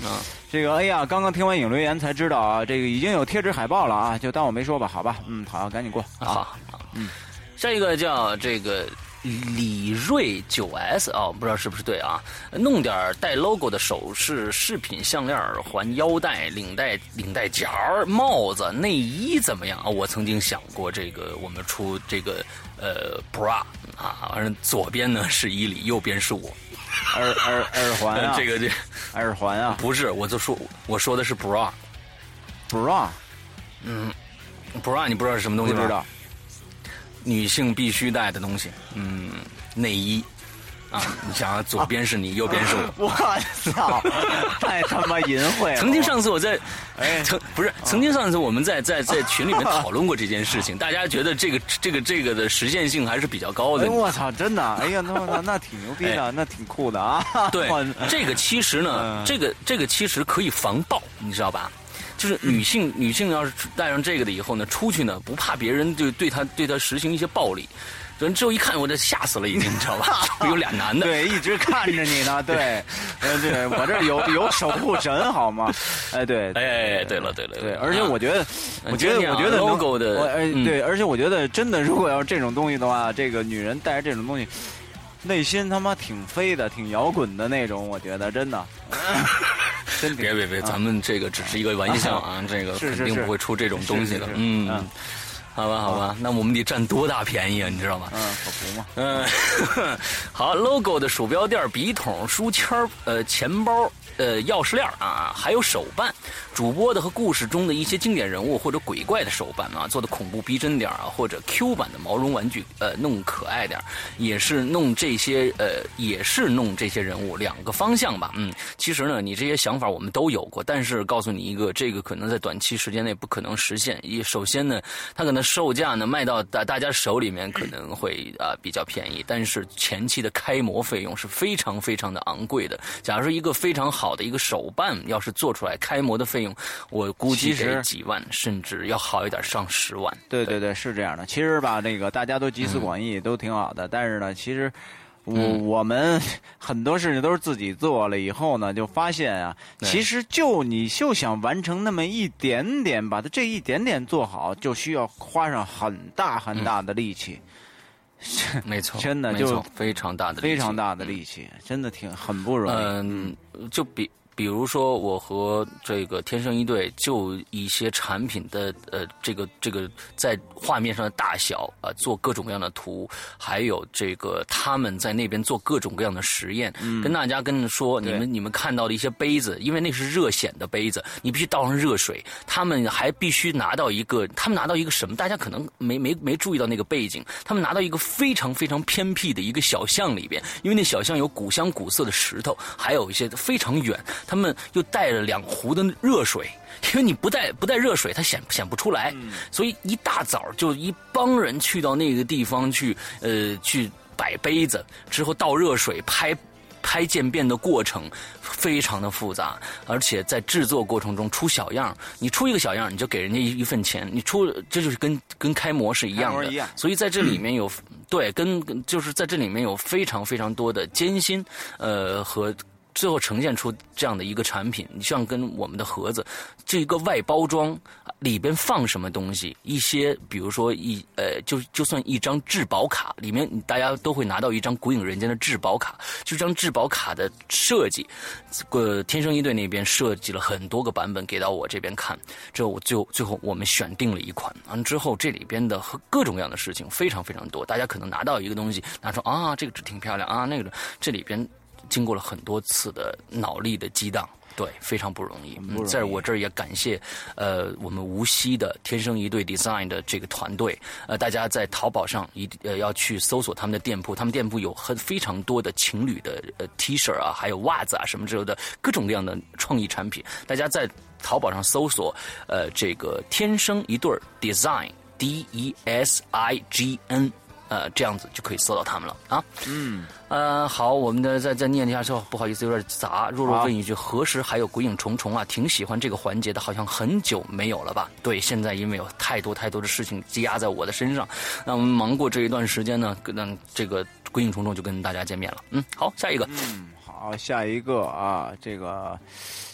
这个，哎呀，刚刚听完影留言才知道啊，这个已经有贴纸海报了啊，就当我没说吧，好吧。嗯，好，赶紧过。好，嗯，下一个叫这个。李锐九 S 啊，不知道是不是对啊？弄点带 logo 的首饰、饰品、项链、耳环、腰带、领带、领带夹、帽子、内衣怎么样啊？我曾经想过这个，我们出这个呃 bra 啊，反正左边呢是伊里，右边是我。耳耳耳环啊，这个这耳环啊，不是，我就说我说的是 bra，bra，嗯，bra 你不知道是什么东西吗？不知道。女性必须带的东西，嗯，内衣，啊，你想，左边是你，右边是我，我操，太他妈淫秽了！曾经上次我在，哎，曾不是曾经上次我们在在在群里面讨论过这件事情，大家觉得这个这个这个的实现性还是比较高的。我操，真的，哎呀，那那那挺牛逼的，那挺酷的啊！对，这个其实呢，这个这个其实可以防爆，你知道吧？就是女性，女性要是戴上这个的以后呢，出去呢不怕别人就对她对她实行一些暴力，人之后一看我这吓死了已经，你知道吧？有俩男的，对，一直看着你呢，对，呃，对我这有有守护神好吗？哎，对，哎，对了，对了，对，而且我觉得，我觉得，我觉得 logo 的，哎，对，而且我觉得真的，如果要是这种东西的话，这个女人带着这种东西，内心他妈挺飞的，挺摇滚的那种，我觉得真的。别别别，咱们这个只是一个玩笑啊，这个肯定不会出这种东西的。嗯，好吧，好吧，那我们得占多大便宜啊？你知道吗？嗯，可不嘛。嗯，好，logo 的鼠标垫、笔筒、书签呃，钱包。呃，钥匙链啊，还有手办，主播的和故事中的一些经典人物或者鬼怪的手办啊，做的恐怖逼真点啊，或者 Q 版的毛绒玩具，呃，弄可爱点也是弄这些，呃，也是弄这些人物，两个方向吧。嗯，其实呢，你这些想法我们都有过，但是告诉你一个，这个可能在短期时间内不可能实现。一首先呢，它可能售价呢卖到大大家手里面可能会啊比较便宜，但是前期的开模费用是非常非常的昂贵的。假如说一个非常好。好的一个手办，要是做出来，开模的费用，我估计得几万，甚至要好一点上十万。对对对，是这样的。其实吧，那个大家都集思广益，都挺好的。但是呢，其实我我们 很多事情都是自己做了以后呢，就发现啊，其实就你就想完成那么一点点，把它这一点点做好，就需要花上很大很大的力气。没错，真的就非常大的非常大的力气，真的挺很不容易。嗯，就比。比如说，我和这个天生一对就一些产品的呃，这个这个在画面上的大小啊，做各种各样的图，还有这个他们在那边做各种各样的实验，跟大家跟说，你们你们看到的一些杯子，因为那是热显的杯子，你必须倒上热水，他们还必须拿到一个，他们拿到一个什么？大家可能没没没注意到那个背景，他们拿到一个非常非常偏僻的一个小巷里边，因为那小巷有古香古色的石头，还有一些非常远。他们又带了两壶的热水，因为你不带不带热水，它显显不出来，所以一大早就一帮人去到那个地方去，呃，去摆杯子，之后倒热水，拍拍渐变的过程非常的复杂，而且在制作过程中出小样，你出一个小样，你就给人家一一份钱，你出这就是跟跟开模是一样的，所以在这里面有对跟就是在这里面有非常非常多的艰辛，呃和。最后呈现出这样的一个产品，你像跟我们的盒子，这一个外包装里边放什么东西，一些比如说一呃，就就算一张质保卡，里面大家都会拿到一张《古影人间》的质保卡，就这张质保卡的设计，呃，天生一对那边设计了很多个版本给到我这边看，之后我就最后我们选定了一款，完之后这里边的各种各样的事情非常非常多，大家可能拿到一个东西，拿出啊这个纸挺漂亮啊，那个这里边。经过了很多次的脑力的激荡。对，非常不容易。在我这儿也感谢，呃，我们无锡的天生一对 design 的这个团队。呃，大家在淘宝上一呃要去搜索他们的店铺，他们店铺有很非常多的情侣的呃 T 恤啊，还有袜子啊什么之类的各种各样的创意产品。大家在淘宝上搜索，呃，这个天生一对 design D E S I G N。呃，这样子就可以搜到他们了啊。嗯，呃，好，我们的再再念一下之后，不好意思，有点杂。若若问一句，何时还有鬼影重重啊？挺喜欢这个环节的，好像很久没有了吧？对，现在因为有太多太多的事情积压在我的身上，那我们忙过这一段时间呢，那这个鬼影重重就跟大家见面了。嗯，好，下一个。嗯，好，下一个啊，这个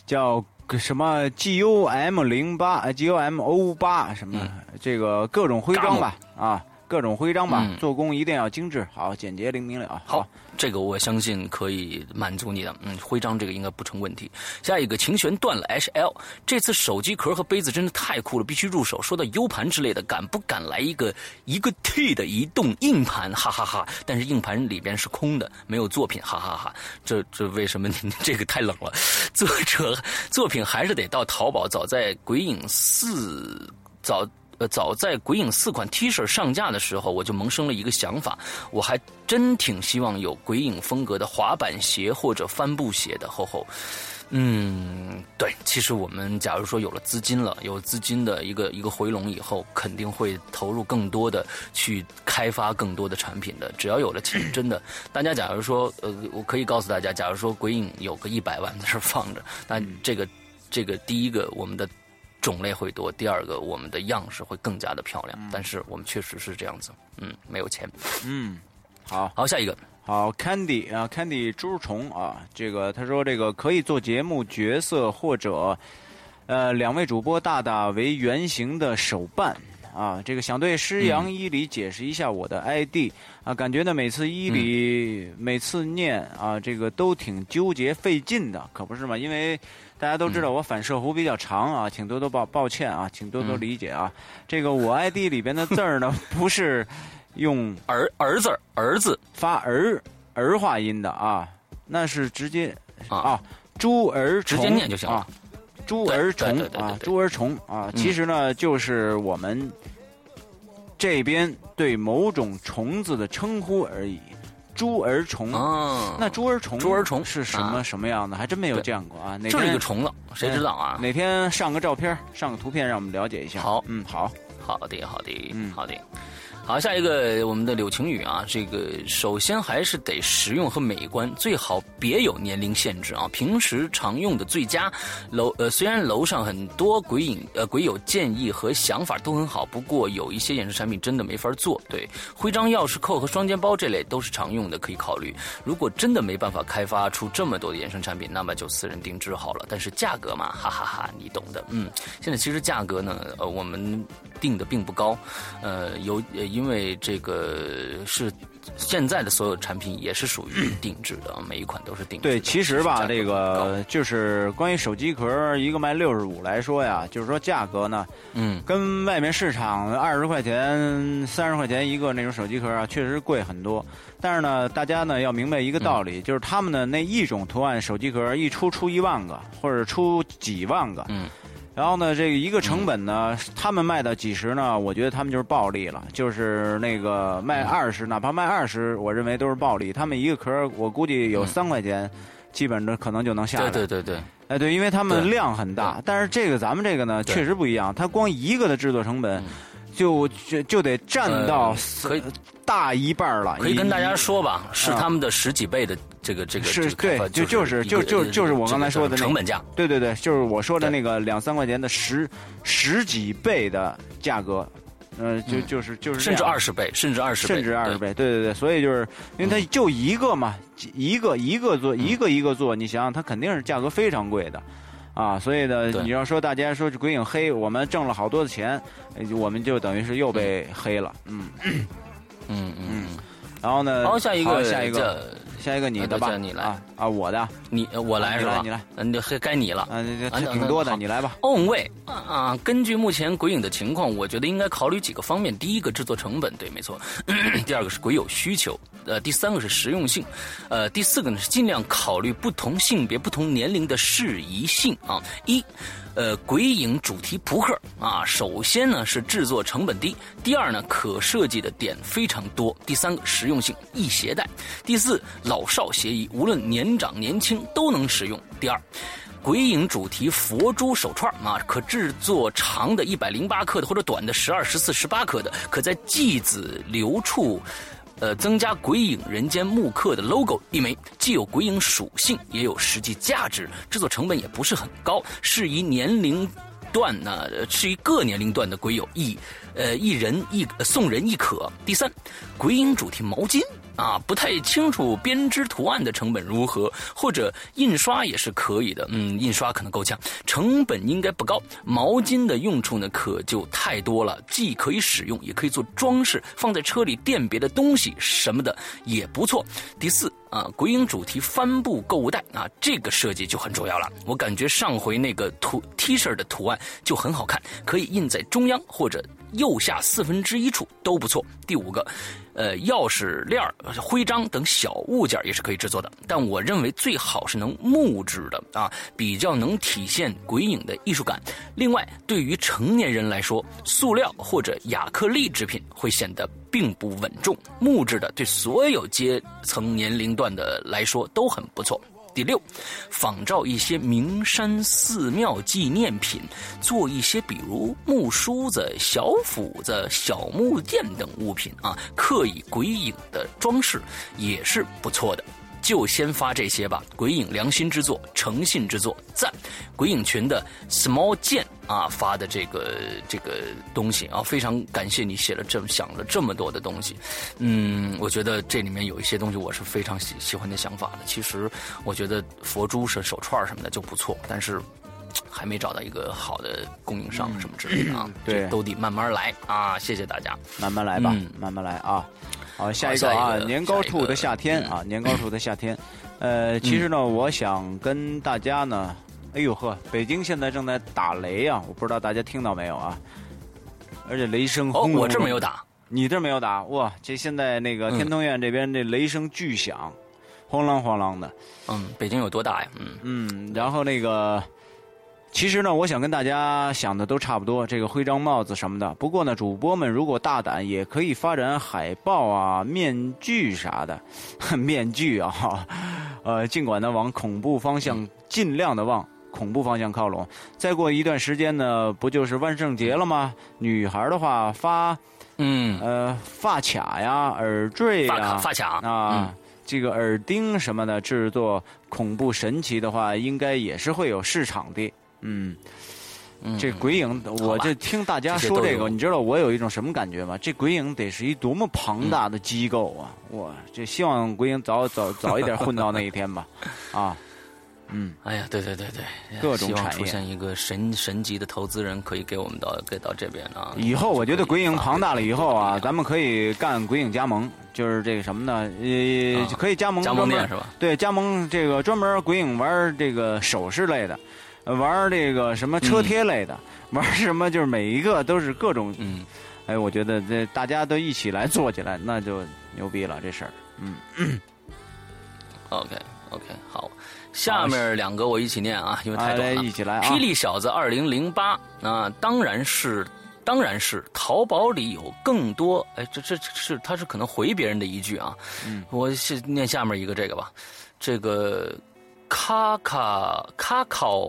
叫什么 G U M 零八 G U M O 八什么？这个各种徽章吧啊。各种徽章吧，做工一定要精致，好简洁灵明了。好，这个我相信可以满足你的。嗯，徽章这个应该不成问题。下一个琴弦断了，H L，这次手机壳和杯子真的太酷了，必须入手。说到 U 盘之类的，敢不敢来一个一个 T 的移动硬盘？哈哈哈！但是硬盘里边是空的，没有作品，哈哈哈！这这为什么？这个太冷了。作者作品还是得到淘宝。早在鬼影四早。早在鬼影四款 T 恤上架的时候，我就萌生了一个想法，我还真挺希望有鬼影风格的滑板鞋或者帆布鞋的。吼吼，嗯，对，其实我们假如说有了资金了，有资金的一个一个回笼以后，肯定会投入更多的去开发更多的产品的。只要有了钱，真的，大家假如说，呃，我可以告诉大家，假如说鬼影有个一百万在这放着，那这个这个第一个我们的。种类会多，第二个我们的样式会更加的漂亮，但是我们确实是这样子，嗯，没有钱，嗯，好，好，下一个，好，Candy 啊，Candy 猪虫啊，这个他说这个可以做节目角色或者，呃，两位主播大大为原型的手办啊，这个想对师阳伊里解释一下我的 ID 啊，感觉呢每次伊里每次念啊，这个都挺纠结费劲的，可不是嘛？因为。大家都知道我反射弧比较长啊，请多多抱抱歉啊，请多多理解啊。这个我 ID 里边的字儿呢，不是用儿儿字儿子发儿儿化音的啊，那是直接啊，猪儿直接念就行了。猪儿虫啊，猪儿虫啊，其实呢就是我们这边对某种虫子的称呼而已。猪儿虫啊，那猪儿虫，猪儿虫是什么什么样的？还真没有见过啊！就是一个虫子，谁知道啊？哪天上个照片，上个图片，让我们了解一下。好，嗯，好，好的，好的，嗯，好的。好，下一个我们的柳晴雨啊，这个首先还是得实用和美观，最好别有年龄限制啊。平时常用的最佳。楼呃，虽然楼上很多鬼影呃鬼友建议和想法都很好，不过有一些衍生产品真的没法做。对，徽章、钥匙扣和双肩包这类都是常用的，可以考虑。如果真的没办法开发出这么多的衍生产品，那么就私人定制好了。但是价格嘛，哈哈哈，你懂的。嗯，现在其实价格呢，呃，我们定的并不高，呃，有呃。因为这个是现在的所有产品也是属于定制的，每一款都是定制。对，其实吧，这个就是关于手机壳一个卖六十五来说呀，就是说价格呢，嗯，跟外面市场二十块钱、三十块钱一个那种手机壳啊，确实贵很多。但是呢，大家呢要明白一个道理，就是他们的那一种图案手机壳一出出一万个，或者出几万个，嗯。然后呢，这个一个成本呢，他们卖到几十呢？我觉得他们就是暴利了，就是那个卖二十，哪怕卖二十，我认为都是暴利。他们一个壳，我估计有三块钱，基本上可能就能下来。对对对对，哎对，因为他们量很大。但是这个咱们这个呢，确实不一样，它光一个的制作成本。就就就得占到可以大一半了。可以跟大家说吧，是他们的十几倍的这个这个。是对，就就是就就就是我刚才说的成本价。对对对，就是我说的那个两三块钱的十十几倍的价格，呃，就就是就是甚至二十倍，甚至二十倍，甚至二十倍。对对对，所以就是因为它就一个嘛，一个一个做，一个一个做，你想想，它肯定是价格非常贵的。啊，所以呢，你要说大家说鬼影黑，我们挣了好多的钱，我们就等于是又被黑了，嗯，嗯嗯，然后呢，好，下一个，下一个，下一个你的吧，你来啊啊，我的，你我来是吧？你来，嗯，该该你了，啊，挺多的，你来吧。Own way 啊，根据目前鬼影的情况，我觉得应该考虑几个方面。第一个，制作成本，对，没错。第二个是鬼友需求，呃，第三个是实用性，呃，第四个呢是尽量考虑不同性别、不同年龄的适宜性啊。一，呃，鬼影主题扑克啊，首先呢是制作成本低，第二呢可设计的点非常多，第三个实用性易携带，第四老少皆宜，无论年长年轻都能使用。第二。鬼影主题佛珠手串啊，可制作长的一百零八克的，或者短的十二、十四、十八克的，可在继子留处，呃，增加鬼影人间木刻的 logo 一枚，既有鬼影属性，也有实际价值，制作成本也不是很高，适宜年龄段呢，适宜各年龄段的鬼友一，呃，一人一送人亦可。第三，鬼影主题毛巾。啊，不太清楚编织图案的成本如何，或者印刷也是可以的。嗯，印刷可能够呛，成本应该不高。毛巾的用处呢，可就太多了，既可以使用，也可以做装饰，放在车里垫别的东西什么的也不错。第四啊，鬼影主题帆布购物袋啊，这个设计就很重要了。我感觉上回那个图 T 恤的图案就很好看，可以印在中央或者。右下四分之一处都不错。第五个，呃，钥匙链徽章等小物件也是可以制作的，但我认为最好是能木质的啊，比较能体现鬼影的艺术感。另外，对于成年人来说，塑料或者亚克力制品会显得并不稳重，木质的对所有阶层年龄段的来说都很不错。第六，仿照一些名山寺庙纪念品，做一些比如木梳子、小斧子、小木剑等物品啊，刻以鬼影的装饰也是不错的。就先发这些吧，鬼影良心之作，诚信之作，赞！鬼影群的 small 剑啊发的这个这个东西啊，非常感谢你写了这么想了这么多的东西，嗯，我觉得这里面有一些东西我是非常喜喜欢的想法的。其实我觉得佛珠是手串什么的就不错，但是还没找到一个好的供应商什么之类的啊，对，都得慢慢来啊，谢谢大家，慢慢来吧，慢慢来啊。好，下一个啊，年糕兔的夏天啊，年糕兔的夏天。呃，其实呢，我想跟大家呢，哎呦呵，北京现在正在打雷啊，我不知道大家听到没有啊？而且雷声轰隆。我这没有打，你这没有打哇？这现在那个天通苑这边这雷声巨响，轰啷轰啷的。嗯，北京有多大呀？嗯嗯，然后那个。其实呢，我想跟大家想的都差不多，这个徽章、帽子什么的。不过呢，主播们如果大胆，也可以发展海报啊、面具啥的。面具啊，呃，尽管呢往恐怖方向，尽量的往恐怖方向靠拢。再过一段时间呢，不就是万圣节了吗？女孩的话发，嗯，呃，发卡呀、耳坠呀、发卡啊，这个耳钉什么的，制作恐怖神奇的话，应该也是会有市场的。嗯，这鬼影，我就听大家说这个，你知道我有一种什么感觉吗？这鬼影得是一多么庞大的机构啊！我这希望鬼影早早早一点混到那一天吧，啊，嗯，哎呀，对对对对，各种产业出现一个神神级的投资人，可以给我们到给到这边啊。以后我觉得鬼影庞大了以后啊，咱们可以干鬼影加盟，就是这个什么呢？呃，可以加盟加盟店是吧？对，加盟这个专门鬼影玩这个首饰类的。玩这个什么车贴类的，玩什么就是每一个都是各种，嗯，哎，我觉得这大家都一起来做起来，那就牛逼了这事儿，嗯。OK OK，好，下面两个我一起念啊，因为太短了。一起来啊！霹雳小子二零零八啊，当然是，当然是，淘宝里有更多，哎，这这是他是可能回别人的一句啊，嗯，我是念下面一个这个吧，这个。卡卡卡考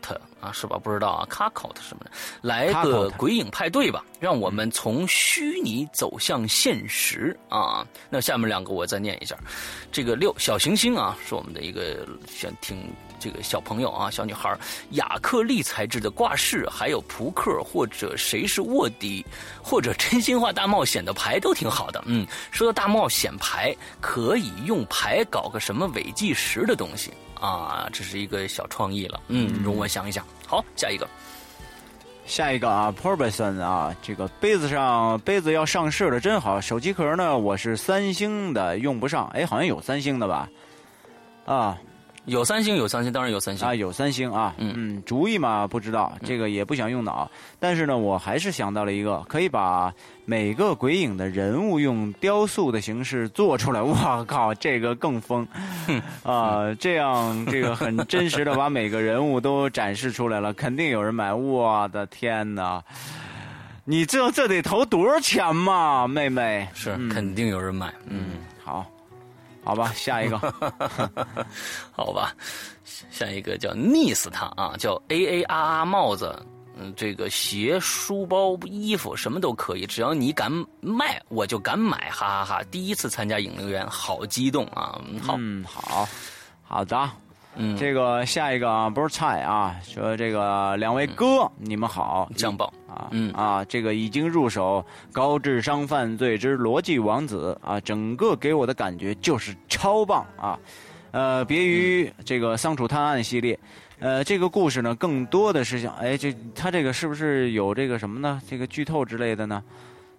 特啊，是吧？不知道啊，卡考特什么的，来个鬼影派对吧，让我们从虚拟走向现实啊！那下面两个我再念一下，这个六小行星啊，是我们的一个想听。这个小朋友啊，小女孩，亚克力材质的挂饰，还有扑克或者谁是卧底，或者真心话大冒险的牌都挺好的。嗯，说到大冒险牌，可以用牌搞个什么伪计时的东西啊，这是一个小创意了。嗯，容我想一想。好，下一个，下一个啊 p o r b i s o n 啊，这个杯子上杯子要上市了，真好。手机壳呢，我是三星的，用不上。哎，好像有三星的吧？啊。有三星，有三星，当然有三星啊，有三星啊。嗯嗯，主意嘛不知道，这个也不想用脑，但是呢，我还是想到了一个，可以把每个鬼影的人物用雕塑的形式做出来。我靠，这个更疯 啊！这样这个很真实的把每个人物都展示出来了，肯定有人买。我的天哪！你这这得投多少钱嘛，妹妹？是肯定有人买。嗯，好。吧，下一个，好吧，下一个叫溺死他啊，叫 A A R R 帽子，嗯，这个鞋、书包、衣服什么都可以，只要你敢卖，我就敢买，哈哈哈！第一次参加影留言，好激动啊！好，嗯，好，好的。嗯，这个下一个啊，不是菜啊，说这个两位哥，你们好，酱爆啊，嗯啊，这个已经入手《高智商犯罪之逻辑王子》啊，整个给我的感觉就是超棒啊，呃，别于这个《桑楚探案》系列，呃，这个故事呢，更多的是想，哎，这他这个是不是有这个什么呢？这个剧透之类的呢？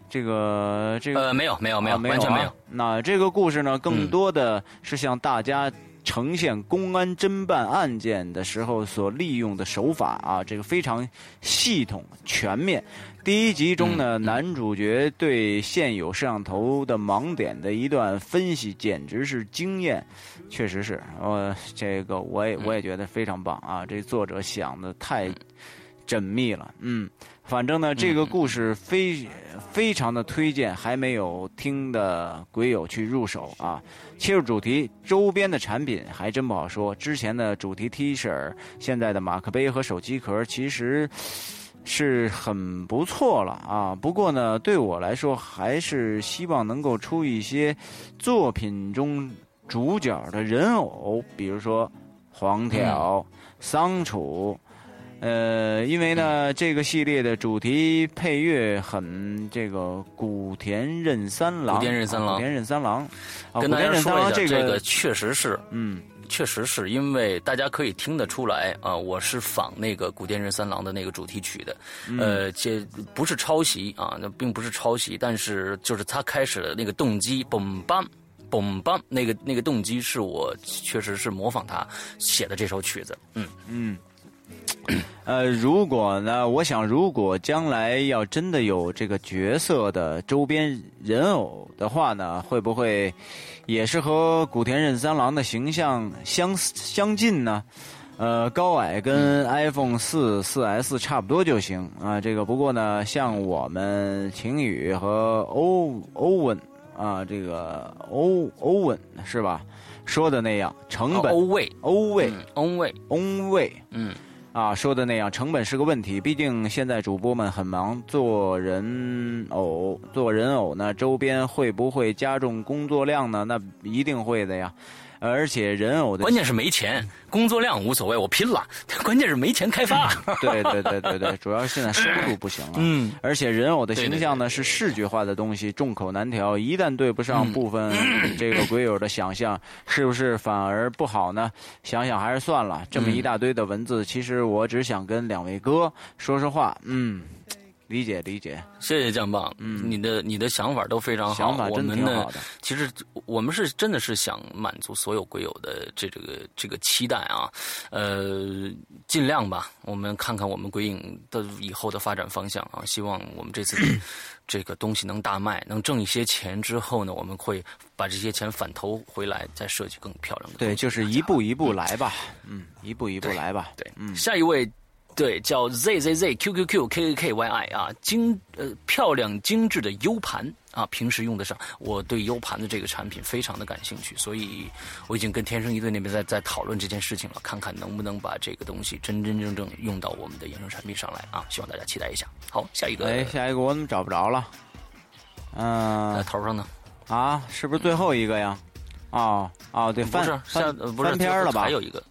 这个这个呃，没有没有没有，完全没有。那这个故事呢，更多的是向大家。呈现公安侦办案件的时候所利用的手法啊，这个非常系统全面。第一集中呢，男主角对现有摄像头的盲点的一段分析，简直是惊艳。确实是，呃，这个我也我也觉得非常棒啊！这作者想的太缜密了，嗯。反正呢，这个故事非非常的推荐还没有听的鬼友去入手啊。切入主题，周边的产品还真不好说。之前的主题 T 恤，现在的马克杯和手机壳，其实 是很不错了啊。不过呢，对我来说，还是希望能够出一些作品中主角的人偶，比如说黄条、桑楚。呃，因为呢，这个系列的主题配乐很这个古田任三郎，古田任三郎，古田任三郎，跟大家说一下，这个确实是，嗯，确实是因为大家可以听得出来啊，我是仿那个古田任三郎的那个主题曲的，呃，这不是抄袭啊，那并不是抄袭，但是就是他开始的那个动机，嘣嘣，嘣嘣，那个那个动机是我确实是模仿他写的这首曲子，嗯。嗯。呃，如果呢？我想，如果将来要真的有这个角色的周边人偶的话呢，会不会也是和古田任三郎的形象相相近呢？呃，高矮跟 iPhone 四四 S 差不多就行啊。这个不过呢，像我们晴雨和欧欧文啊，这个欧欧文是吧？说的那样，成本欧位欧位欧卫欧卫，嗯。啊，说的那样，成本是个问题。毕竟现在主播们很忙，做人偶，做人偶呢，周边会不会加重工作量呢？那一定会的呀。而且人偶的关键是没钱，工作量无所谓，我拼了。关键是没钱开发。对对对对对，主要是现在收入不行了。嗯。而且人偶的形象呢是视觉化的东西，众口难调。一旦对不上部分 这个鬼友的想象，是不是反而不好呢？想想还是算了。这么一大堆的文字，其实我只想跟两位哥说说话。嗯。理解理解，谢谢酱棒。嗯，你的你的想法都非常好，想法真挺好的。其实我们是真的是想满足所有鬼友的这这个这个期待啊，呃，尽量吧。我们看看我们鬼影的以后的发展方向啊，希望我们这次 这个东西能大卖，能挣一些钱之后呢，我们会把这些钱反投回来，再设计更漂亮的。对，就是一步一步来吧。嗯，一步一步来吧。对，嗯，下一位。对，叫 Z Z Z Q Q Q K K K Y I 啊，精呃漂亮精致的 U 盘啊，平时用得上。我对 U 盘的这个产品非常的感兴趣，所以我已经跟天生一对那边在在讨论这件事情了，看看能不能把这个东西真真正正用到我们的衍生产品上来啊！希望大家期待一下。好，下一个。哎，下一个我怎么找不着了？嗯，在头上呢。啊，是不是最后一个呀？哦哦，对，翻不是翻翻篇了吧？还有一个。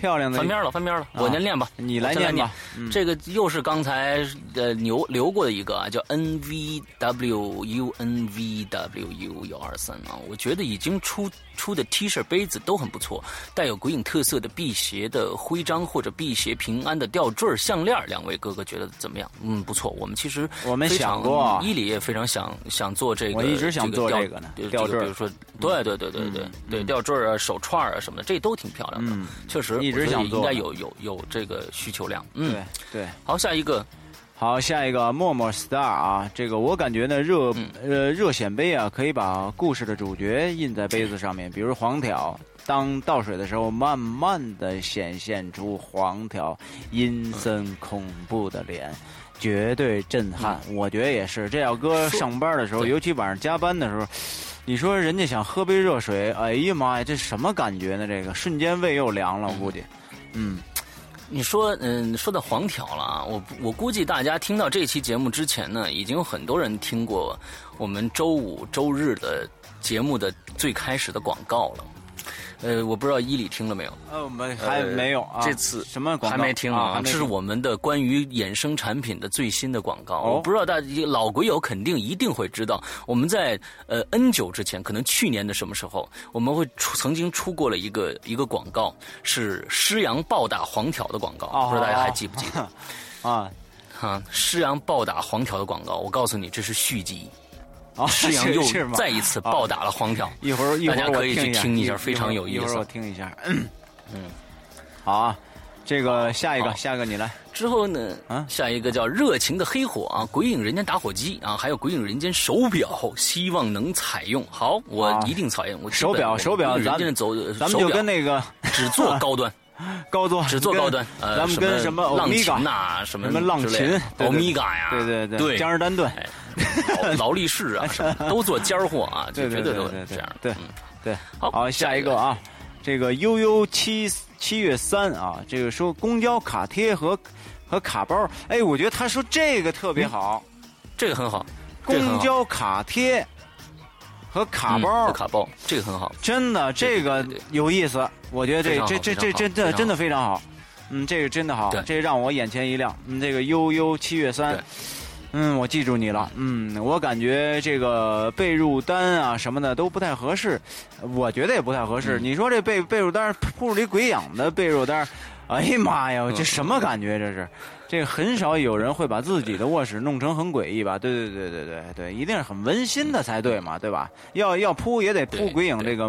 漂亮的翻篇了，翻篇了，我先念吧，你来念吧。这个又是刚才呃留留过的一个啊，叫 N V W U N V W U 幺二三啊，我觉得已经出出的 T 恤杯子都很不错，带有鬼影特色的辟邪的徽章或者辟邪平安的吊坠项链，两位哥哥觉得怎么样？嗯，不错。我们其实我们想过，伊里也非常想想做这个，我一直想做这个呢，吊坠，比如说，对对对对对对，吊坠啊、手串啊什么的，这都挺漂亮的，确实一直想做，应该有有有这个需求量。嗯，对。好，下一个，好，下一个默默 star 啊，这个我感觉呢，热呃热显杯啊，可以把故事的主角印在杯子上面，比如黄条。当倒水的时候，慢慢的显现出黄条阴森恐怖的脸，绝对震撼。我觉得也是，这要搁上班的时候，尤其晚上加班的时候，你说人家想喝杯热水，哎呀妈呀，这什么感觉呢？这个瞬间胃又凉了，我估计。嗯，你说，嗯，说到黄条了啊，我我估计大家听到这期节目之前呢，已经有很多人听过我们周五、周日的节目的最开始的广告了。呃，我不知道伊里听了没有？呃，我们还没有啊。这次什么广告？还没听啊？这是我们的关于衍生产品的最新的广告。我不知道大家老鬼友肯定一定会知道。我们在呃 N 久之前，可能去年的什么时候，我们会出曾经出过了一个一个广告，是狮阳暴打黄条的广告。不知道大家还记不记得？啊，哈，狮阳暴打黄条的广告。我告诉你，这是续集。石阳又再一次暴打了黄条，一会儿大家可以去听一下，非常有意思。一会儿我听一下，嗯，好啊，这个下一个，下一个你来。之后呢，啊，下一个叫热情的黑火啊，鬼影人间打火机啊，还有鬼影人间手表，希望能采用。好，我一定采用。我手表，手表，咱们走，咱们就跟那个 只做高端，高端，只做高端。咱们跟什么浪琴呐，什么什么浪琴，欧米伽呀，对对对，江诗丹顿。劳力士啊，都做尖货啊，就绝对都这样。对，对，好，下一个啊，这个悠悠七七月三啊，这个说公交卡贴和和卡包，哎，我觉得他说这个特别好，这个很好，公交卡贴和卡包，卡包这个很好，真的这个有意思，我觉得这这这这真的真的非常好，嗯，这个真的好，这让我眼前一亮，嗯，这个悠悠七月三。嗯，我记住你了。嗯，我感觉这个被褥单啊什么的都不太合适，我觉得也不太合适。你说这被被褥单铺里鬼养的被褥单，哎呀妈呀，这什么感觉这是？这很少有人会把自己的卧室弄成很诡异吧？对对对对对对，一定是很温馨的才对嘛，对吧？要要铺也得铺鬼影这个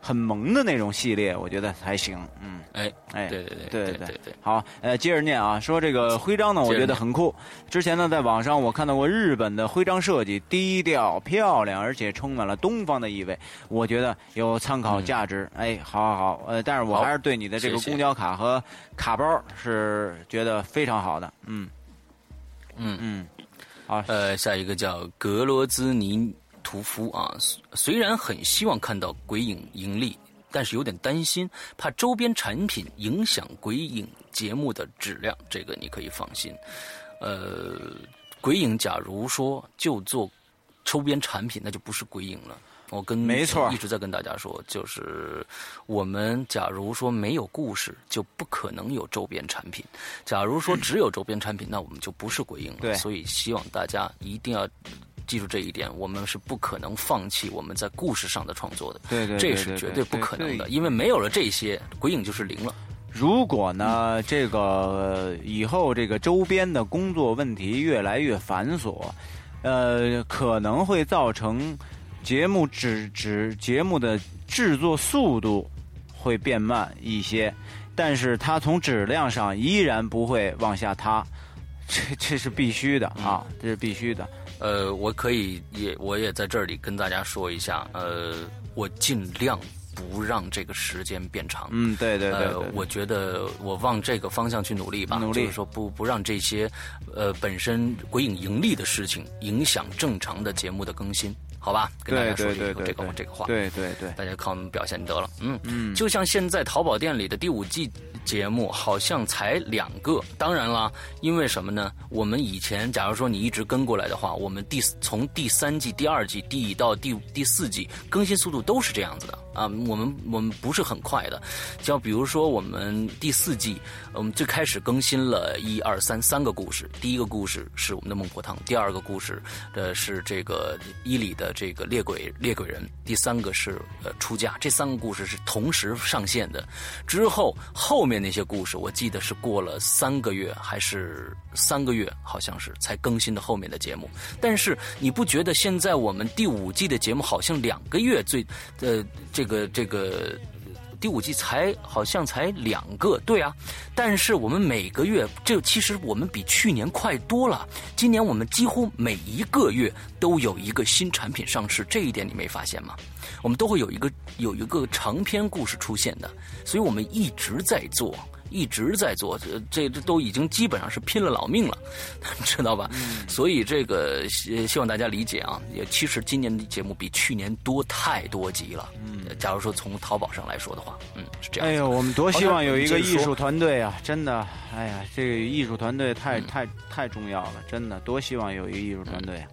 很萌的那种系列，我觉得才行。嗯，哎哎，对对对对对对。好，呃，接着念啊，说这个徽章呢，我觉得很酷。之前呢，在网上我看到过日本的徽章设计，低调漂亮，而且充满了东方的意味，我觉得有参考价值。哎，好好好，呃，但是我还是对你的这个公交卡和卡包是觉得非常好。好的，嗯，嗯嗯，好，呃，下一个叫格罗兹尼屠夫啊，虽然很希望看到鬼影盈利，但是有点担心，怕周边产品影响鬼影节目的质量，这个你可以放心。呃，鬼影假如说就做周边产品，那就不是鬼影了。我跟没错一直在跟大家说，就是我们假如说没有故事，就不可能有周边产品；假如说只有周边产品，那我们就不是鬼影了。对，所以希望大家一定要记住这一点，我们是不可能放弃我们在故事上的创作的。对对，这是绝对不可能的，因为没有了这些，鬼影就是零了。如果呢，这个以后这个周边的工作问题越来越繁琐，呃，可能会造成。节目只只节目的制作速度会变慢一些，但是它从质量上依然不会往下塌，这这是必须的啊，这是必须的。呃，我可以也我也在这里跟大家说一下，呃，我尽量不让这个时间变长。嗯，对对对，我觉得我往这个方向去努力吧，努力就是说不不让这些呃本身鬼影盈利的事情影响正常的节目的更新。好吧，跟大家说这个这个这个话，对对对，大家看我们表现得了，嗯。嗯，就像现在淘宝店里的第五季节目好像才两个。当然了，因为什么呢？我们以前，假如说你一直跟过来的话，我们第从第三季、第二季、第到第第四季更新速度都是这样子的啊。我们我们不是很快的，像比如说我们第四季，我们最开始更新了一二三三个故事。第一个故事是我们的孟婆汤，第二个故事的是这个伊里的这个猎鬼猎鬼人，第三个是呃出嫁。这三个故事是同时上线的。之后后面。那些故事，我记得是过了三个月还是三个月，好像是才更新的后面的节目。但是你不觉得现在我们第五季的节目好像两个月最呃这个这个第五季才好像才两个？对啊，但是我们每个月这其实我们比去年快多了。今年我们几乎每一个月都有一个新产品上市，这一点你没发现吗？我们都会有一个有一个长篇故事出现的，所以我们一直在做，一直在做，这这都已经基本上是拼了老命了，知道吧？所以这个希希望大家理解啊。也其实今年的节目比去年多太多集了。嗯，假如说从淘宝上来说的话，嗯，是这样。哎呦，我们多希望有一个艺术团队啊！真的，哎呀，这个艺术团队太太太重要了，真的，多希望有一个艺术团队。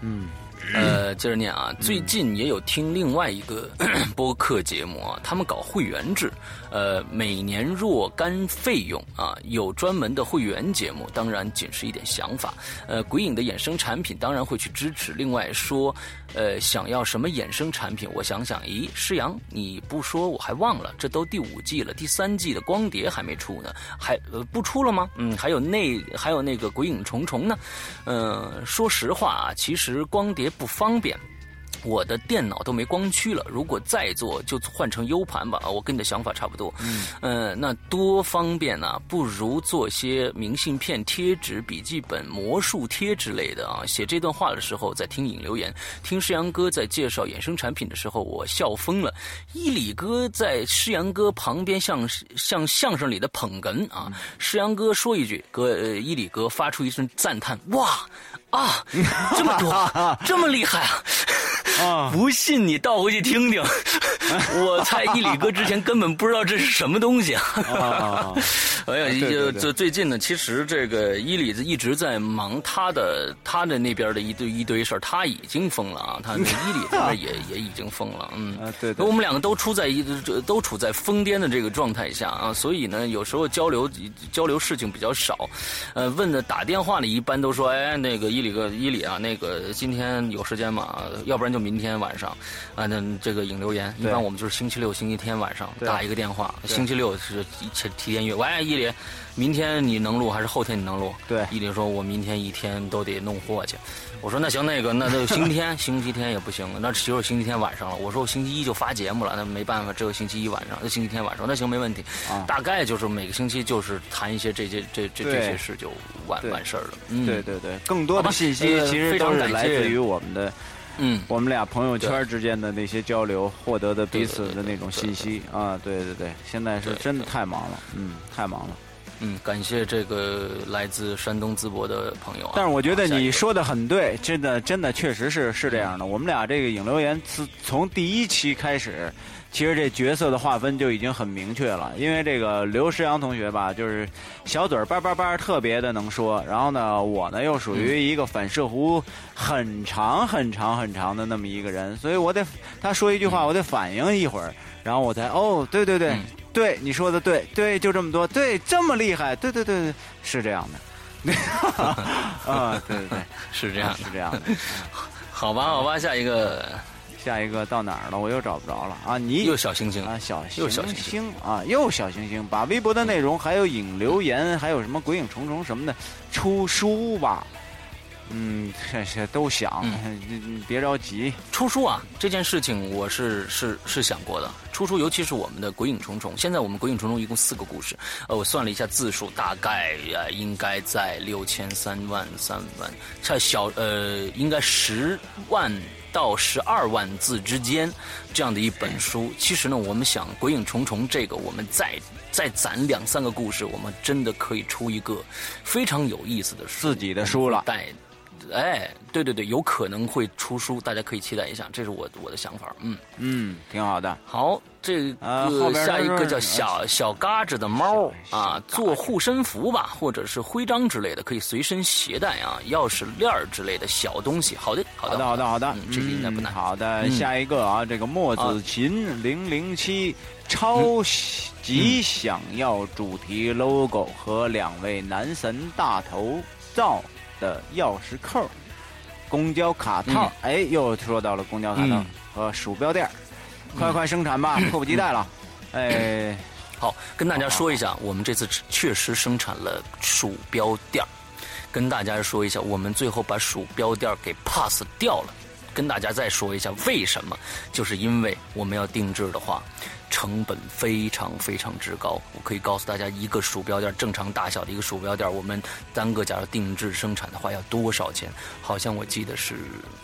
嗯。呃，接着念啊，最近也有听另外一个 播客节目啊，他们搞会员制，呃，每年若干费用啊，有专门的会员节目，当然仅是一点想法。呃，鬼影的衍生产品当然会去支持。另外说，呃，想要什么衍生产品？我想想，咦，施阳，你不说我还忘了，这都第五季了，第三季的光碟还没出呢，还呃不出了吗？嗯，还有那还有那个鬼影重重呢，嗯，说实话啊，其实光碟。不方便，我的电脑都没光驱了。如果再做，就换成 U 盘吧。我跟你的想法差不多。嗯，呃，那多方便啊，不如做些明信片、贴纸、笔记本、魔术贴之类的啊。写这段话的时候，在听影留言，听诗阳哥在介绍衍生产品的时候，我笑疯了。伊里哥在诗阳哥旁边，像像相声里的捧哏啊。诗阳哥说一句，哥，伊里哥发出一声赞叹，哇！啊，这么多，这么厉害啊！啊，不信你倒回去听听。我猜伊里哥之前根本不知道这是什么东西啊！哎呀，就就最近呢，其实这个伊里子一直在忙他的他的那边的一堆一堆事儿，他已经疯了啊！他伊里这边也也已经疯了，嗯，对。我们两个都处在一都处在疯癫的这个状态下啊，所以呢，有时候交流交流事情比较少。呃，问的打电话呢，一般都说，哎，那个伊里哥伊里啊，那个今天有时间吗？要不然就明天晚上啊，那这个引留言一般。我们就是星期六、星期天晚上打一个电话。星期六是提提前约，喂，伊林，明天你能录还是后天你能录？对，伊林说，我明天一天都得弄货去。我说那行，那个那就星期天，星期天也不行，那只有星期天晚上了。我说我星期一就发节目了，那没办法，只有星期一晚上，那星期天晚上，那行没问题。大概就是每个星期就是谈一些这些这这这些事就完完事儿了。对对对，更多的信息其实都是来自于我们的。嗯，我们俩朋友圈之间的那些交流，获得的彼此的那种信息。啊，对对对，现在是真的太忙了，嗯，太忙了，嗯，感谢这个来自山东淄博的朋友啊。但是我觉得你说的很对，真的真的确实是是这样的。我们俩这个影留言自从第一期开始。其实这角色的划分就已经很明确了，因为这个刘诗阳同学吧，就是小嘴叭叭叭特别的能说，然后呢，我呢又属于一个反射弧很长很长很长的那么一个人，所以我得他说一句话，我得反应一会儿，然后我才哦，对对对对，你说的对对，就这么多，对这么厉害，对对对对，是这样的，啊，对对对，是这样，是这样的，好吧好吧，下一个。下一个到哪儿了？我又找不着了。啊！你？又小星星。啊，小又小星星。啊，又小星星，把微博的内容还有引留言，还有什么鬼影重重什么的出书吧。嗯，这些都想，你别着急。出书啊，这件事情我是是是想过的。出书，尤其是我们的《鬼影重重》，现在我们《鬼影重重》一共四个故事，呃，我算了一下字数，大概啊应该在六千三万三万，差小呃，应该十万到十二万字之间这样的一本书。其实呢，我们想《鬼影重重》这个，我们再再攒两三个故事，我们真的可以出一个非常有意思的书自己的书了。带哎，对对对，有可能会出书，大家可以期待一下，这是我我的想法。嗯嗯，挺好的。好，这个下一个叫小小嘎子的猫啊，做护身符吧，或者是徽章之类的，可以随身携带啊，钥匙链之类的小东西。好的，好的，好的，好的，这个应该不难。好的，下一个啊，这个墨子琴零零七超级想要主题 logo 和两位男神大头照。的钥匙扣、公交卡套，哎，又说到了公交卡套和鼠标垫快快生产吧，迫不及待了。哎，好，跟大家说一下，我们这次确实生产了鼠标垫跟大家说一下，我们最后把鼠标垫给 pass 掉了。跟大家再说一下为什么，就是因为我们要定制的话。成本非常非常之高，我可以告诉大家，一个鼠标垫正常大小的一个鼠标垫，我们单个假如定制生产的话要多少钱？好像我记得是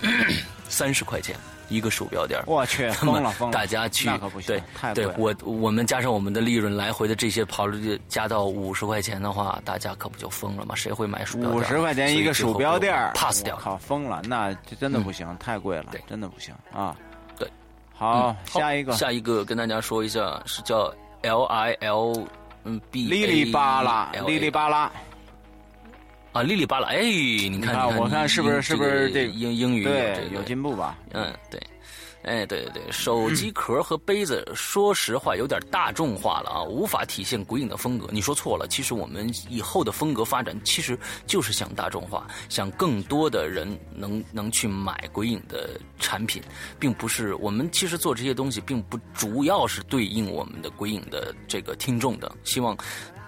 三十块钱一个鼠标垫。我去，疯了疯了！大家去，那可不行，太对我我们加上我们的利润来回的这些跑率加到五十块钱的话，大家可不就疯了吗？谁会买鼠标垫？五十块钱一个鼠标垫，pass 掉，靠，疯了！那这真的不行，太贵了，真的不行啊。好，下一个，下一个跟大家说一下，是叫 L I L 嗯 B 哩哩巴拉，哩哩巴拉，啊，哩哩巴拉，哎，你看，我看是不是是不是这英英语对有进步吧？嗯，对。哎，对对对，手机 壳和杯子，说实话有点大众化了啊，无法体现鬼影的风格。你说错了，其实我们以后的风格发展，其实就是想大众化，想更多的人能能去买鬼影的产品，并不是我们其实做这些东西，并不主要是对应我们的鬼影的这个听众的，希望。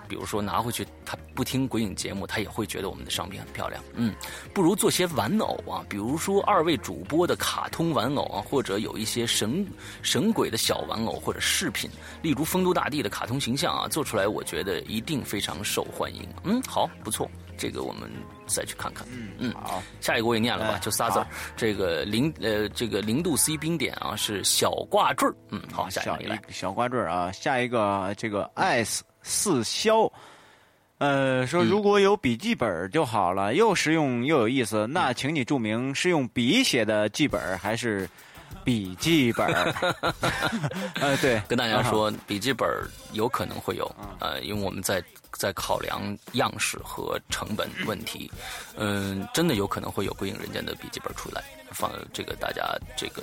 比如说拿回去，他不听鬼影节目，他也会觉得我们的商品很漂亮。嗯，不如做些玩偶啊，比如说二位主播的卡通玩偶啊，或者有一些神神鬼的小玩偶或者饰品，例如丰都大帝的卡通形象啊，做出来我觉得一定非常受欢迎。嗯，好，不错，这个我们再去看看。嗯嗯，好，下一个我也念了吧，就仨字儿。这个零呃，这个零度 C 冰点啊，是小挂坠儿。嗯，好，下一个来小挂坠儿啊，下一个这个 S。四消，呃，说如果有笔记本就好了，又实用又有意思。那请你注明是用笔写的记本还是笔记本？呃，对，跟大家说，笔记本有可能会有，呃，因为我们在在考量样式和成本问题，嗯，真的有可能会有归影人间的笔记本出来。放这个，大家这个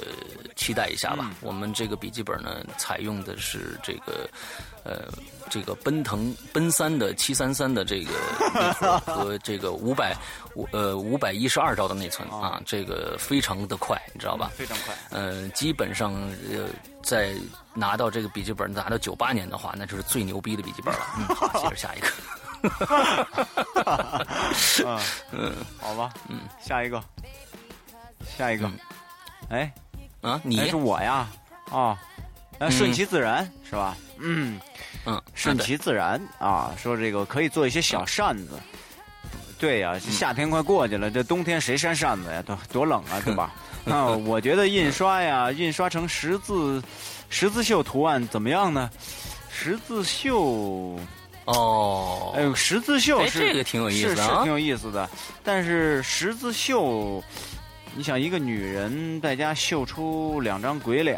期待一下吧。我们这个笔记本呢，采用的是这个，呃，这个奔腾奔三的七三三的这个和 这个五百五呃五百一十二兆的内存啊，这个非常的快，你知道吧？非常快。呃，基本上呃，在拿到这个笔记本拿到九八年的话，那就是最牛逼的笔记本了。嗯，好，接着下一个。嗯，好吧，嗯，下一个。下一个，哎，啊，你是我呀？啊，那顺其自然是吧？嗯嗯，顺其自然啊。说这个可以做一些小扇子，对呀，夏天快过去了，这冬天谁扇扇子呀？多多冷啊，对吧？那，我觉得印刷呀，印刷成十字十字绣图案怎么样呢？十字绣哦，哎呦，十字绣是这个挺有意思的，是挺有意思的，但是十字绣。你想一个女人在家绣出两张鬼脸，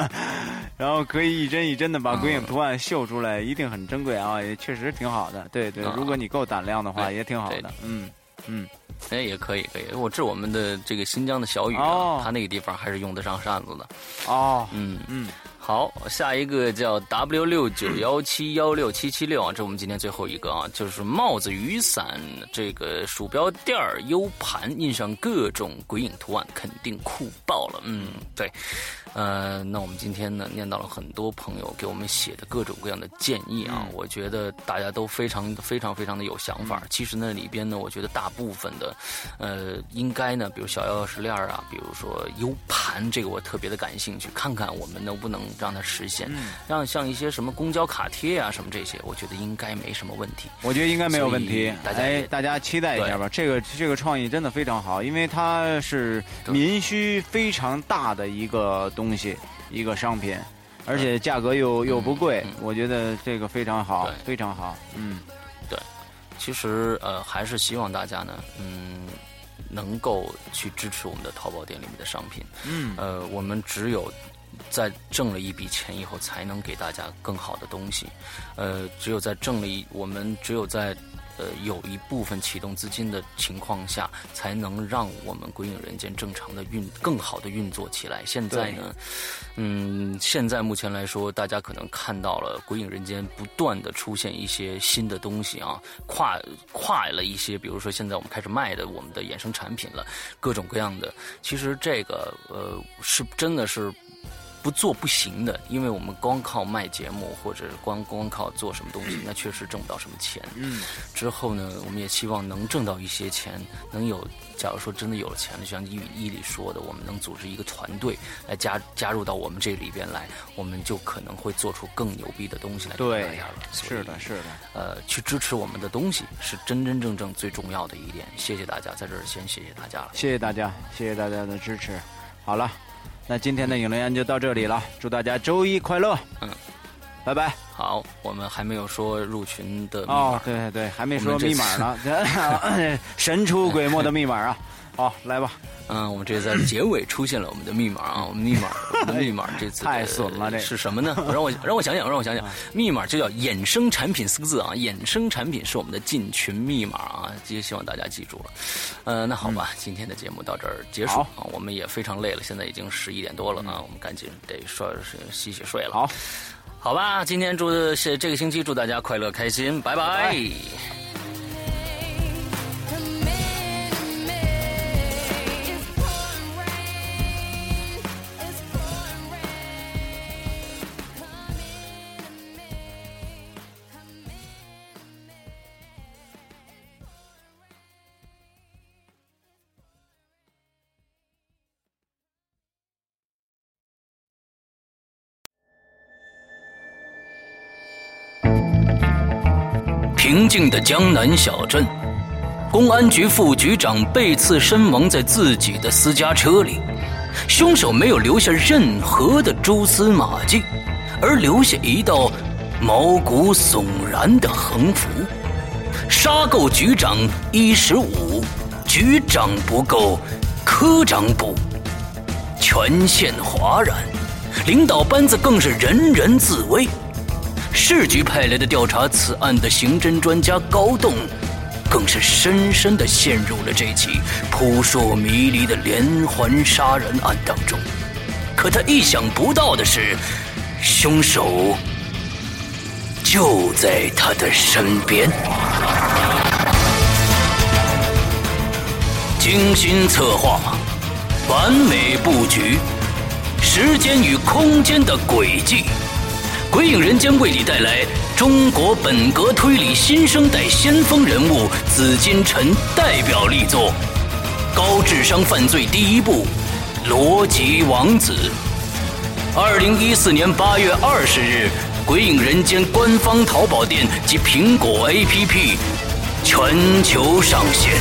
然后可以一针一针的把鬼影图案绣出来，一定很珍贵啊！也确实挺好的，对对，如果你够胆量的话，也挺好的。嗯嗯，哎，也可以可以。我治我们的这个新疆的小雨啊，他那个地方还是用得上扇子的。哦，嗯嗯。好，下一个叫 W 六九幺七幺六七七六啊，这我们今天最后一个啊，就是帽子、雨伞、这个鼠标垫儿、U 盘，印上各种鬼影图案，肯定酷爆了。嗯，对。呃，那我们今天呢，念到了很多朋友给我们写的各种各样的建议啊，我觉得大家都非常非常非常的有想法。其实那里边呢，我觉得大部分的，呃，应该呢，比如小钥匙链啊，比如说 U 盘，这个我特别的感兴趣，看看我们能不能让它实现。让像一些什么公交卡贴啊，什么这些，我觉得应该没什么问题。我觉得应该没有问题，大家大家期待一下吧。这个这个创意真的非常好，因为它是民需非常大的一个东。东西一个商品，而且价格又又不贵，我觉得这个非常好，非常好。嗯，对，其实呃还是希望大家呢，嗯，能够去支持我们的淘宝店里面的商品。嗯，呃，我们只有在挣了一笔钱以后，才能给大家更好的东西。呃，只有在挣了一，我们只有在。呃，有一部分启动资金的情况下，才能让我们鬼影人间正常的运、更好的运作起来。现在呢，嗯，现在目前来说，大家可能看到了鬼影人间不断的出现一些新的东西啊，跨跨了一些，比如说现在我们开始卖的我们的衍生产品了，各种各样的。其实这个呃，是真的是。不做不行的，因为我们光靠卖节目或者光光靠做什么东西，那确实挣不到什么钱。嗯，之后呢，我们也希望能挣到一些钱，能有。假如说真的有了钱了，就像伊伊里说的，我们能组织一个团队来加加入到我们这里边来，我们就可能会做出更牛逼的东西来给大家了。是的，是的。呃，去支持我们的东西是真真正正最重要的一点。谢谢大家，在这儿先谢谢大家了。谢谢大家，谢谢大家的支持。好了。那今天的影留言就到这里了，祝大家周一快乐，嗯，拜拜。好，我们还没有说入群的哦，对对对，还没说密码呢，神出鬼没的密码啊，好，来吧。嗯，我们这在结尾出现了我们的密码啊，我们密码，我们的密码这次太损了，这是什么呢？让我 让我想想，让我想想，密码就叫衍生产品四个字啊，衍生产品是我们的进群密码啊，也希望大家记住了。呃，那好吧，今天的节目到这儿结束啊，我们也非常累了，现在已经十一点多了啊，我们赶紧得睡洗洗睡了。好，好吧，今天祝这个星期祝大家快乐开心，拜拜。宁静的江南小镇，公安局副局长被刺身亡在自己的私家车里，凶手没有留下任何的蛛丝马迹，而留下一道毛骨悚然的横幅：“杀够局长一十五，局长不够，科长补。”全县哗然，领导班子更是人人自危。市局派来的调查此案的刑侦专家高栋，更是深深的陷入了这起扑朔迷离的连环杀人案当中。可他意想不到的是，凶手就在他的身边。精心策划，完美布局，时间与空间的轨迹。鬼影人间为你带来中国本格推理新生代先锋人物紫金陈代表力作《高智商犯罪第一部逻辑王子》。二零一四年八月二十日，鬼影人间官方淘宝店及苹果 APP 全球上线。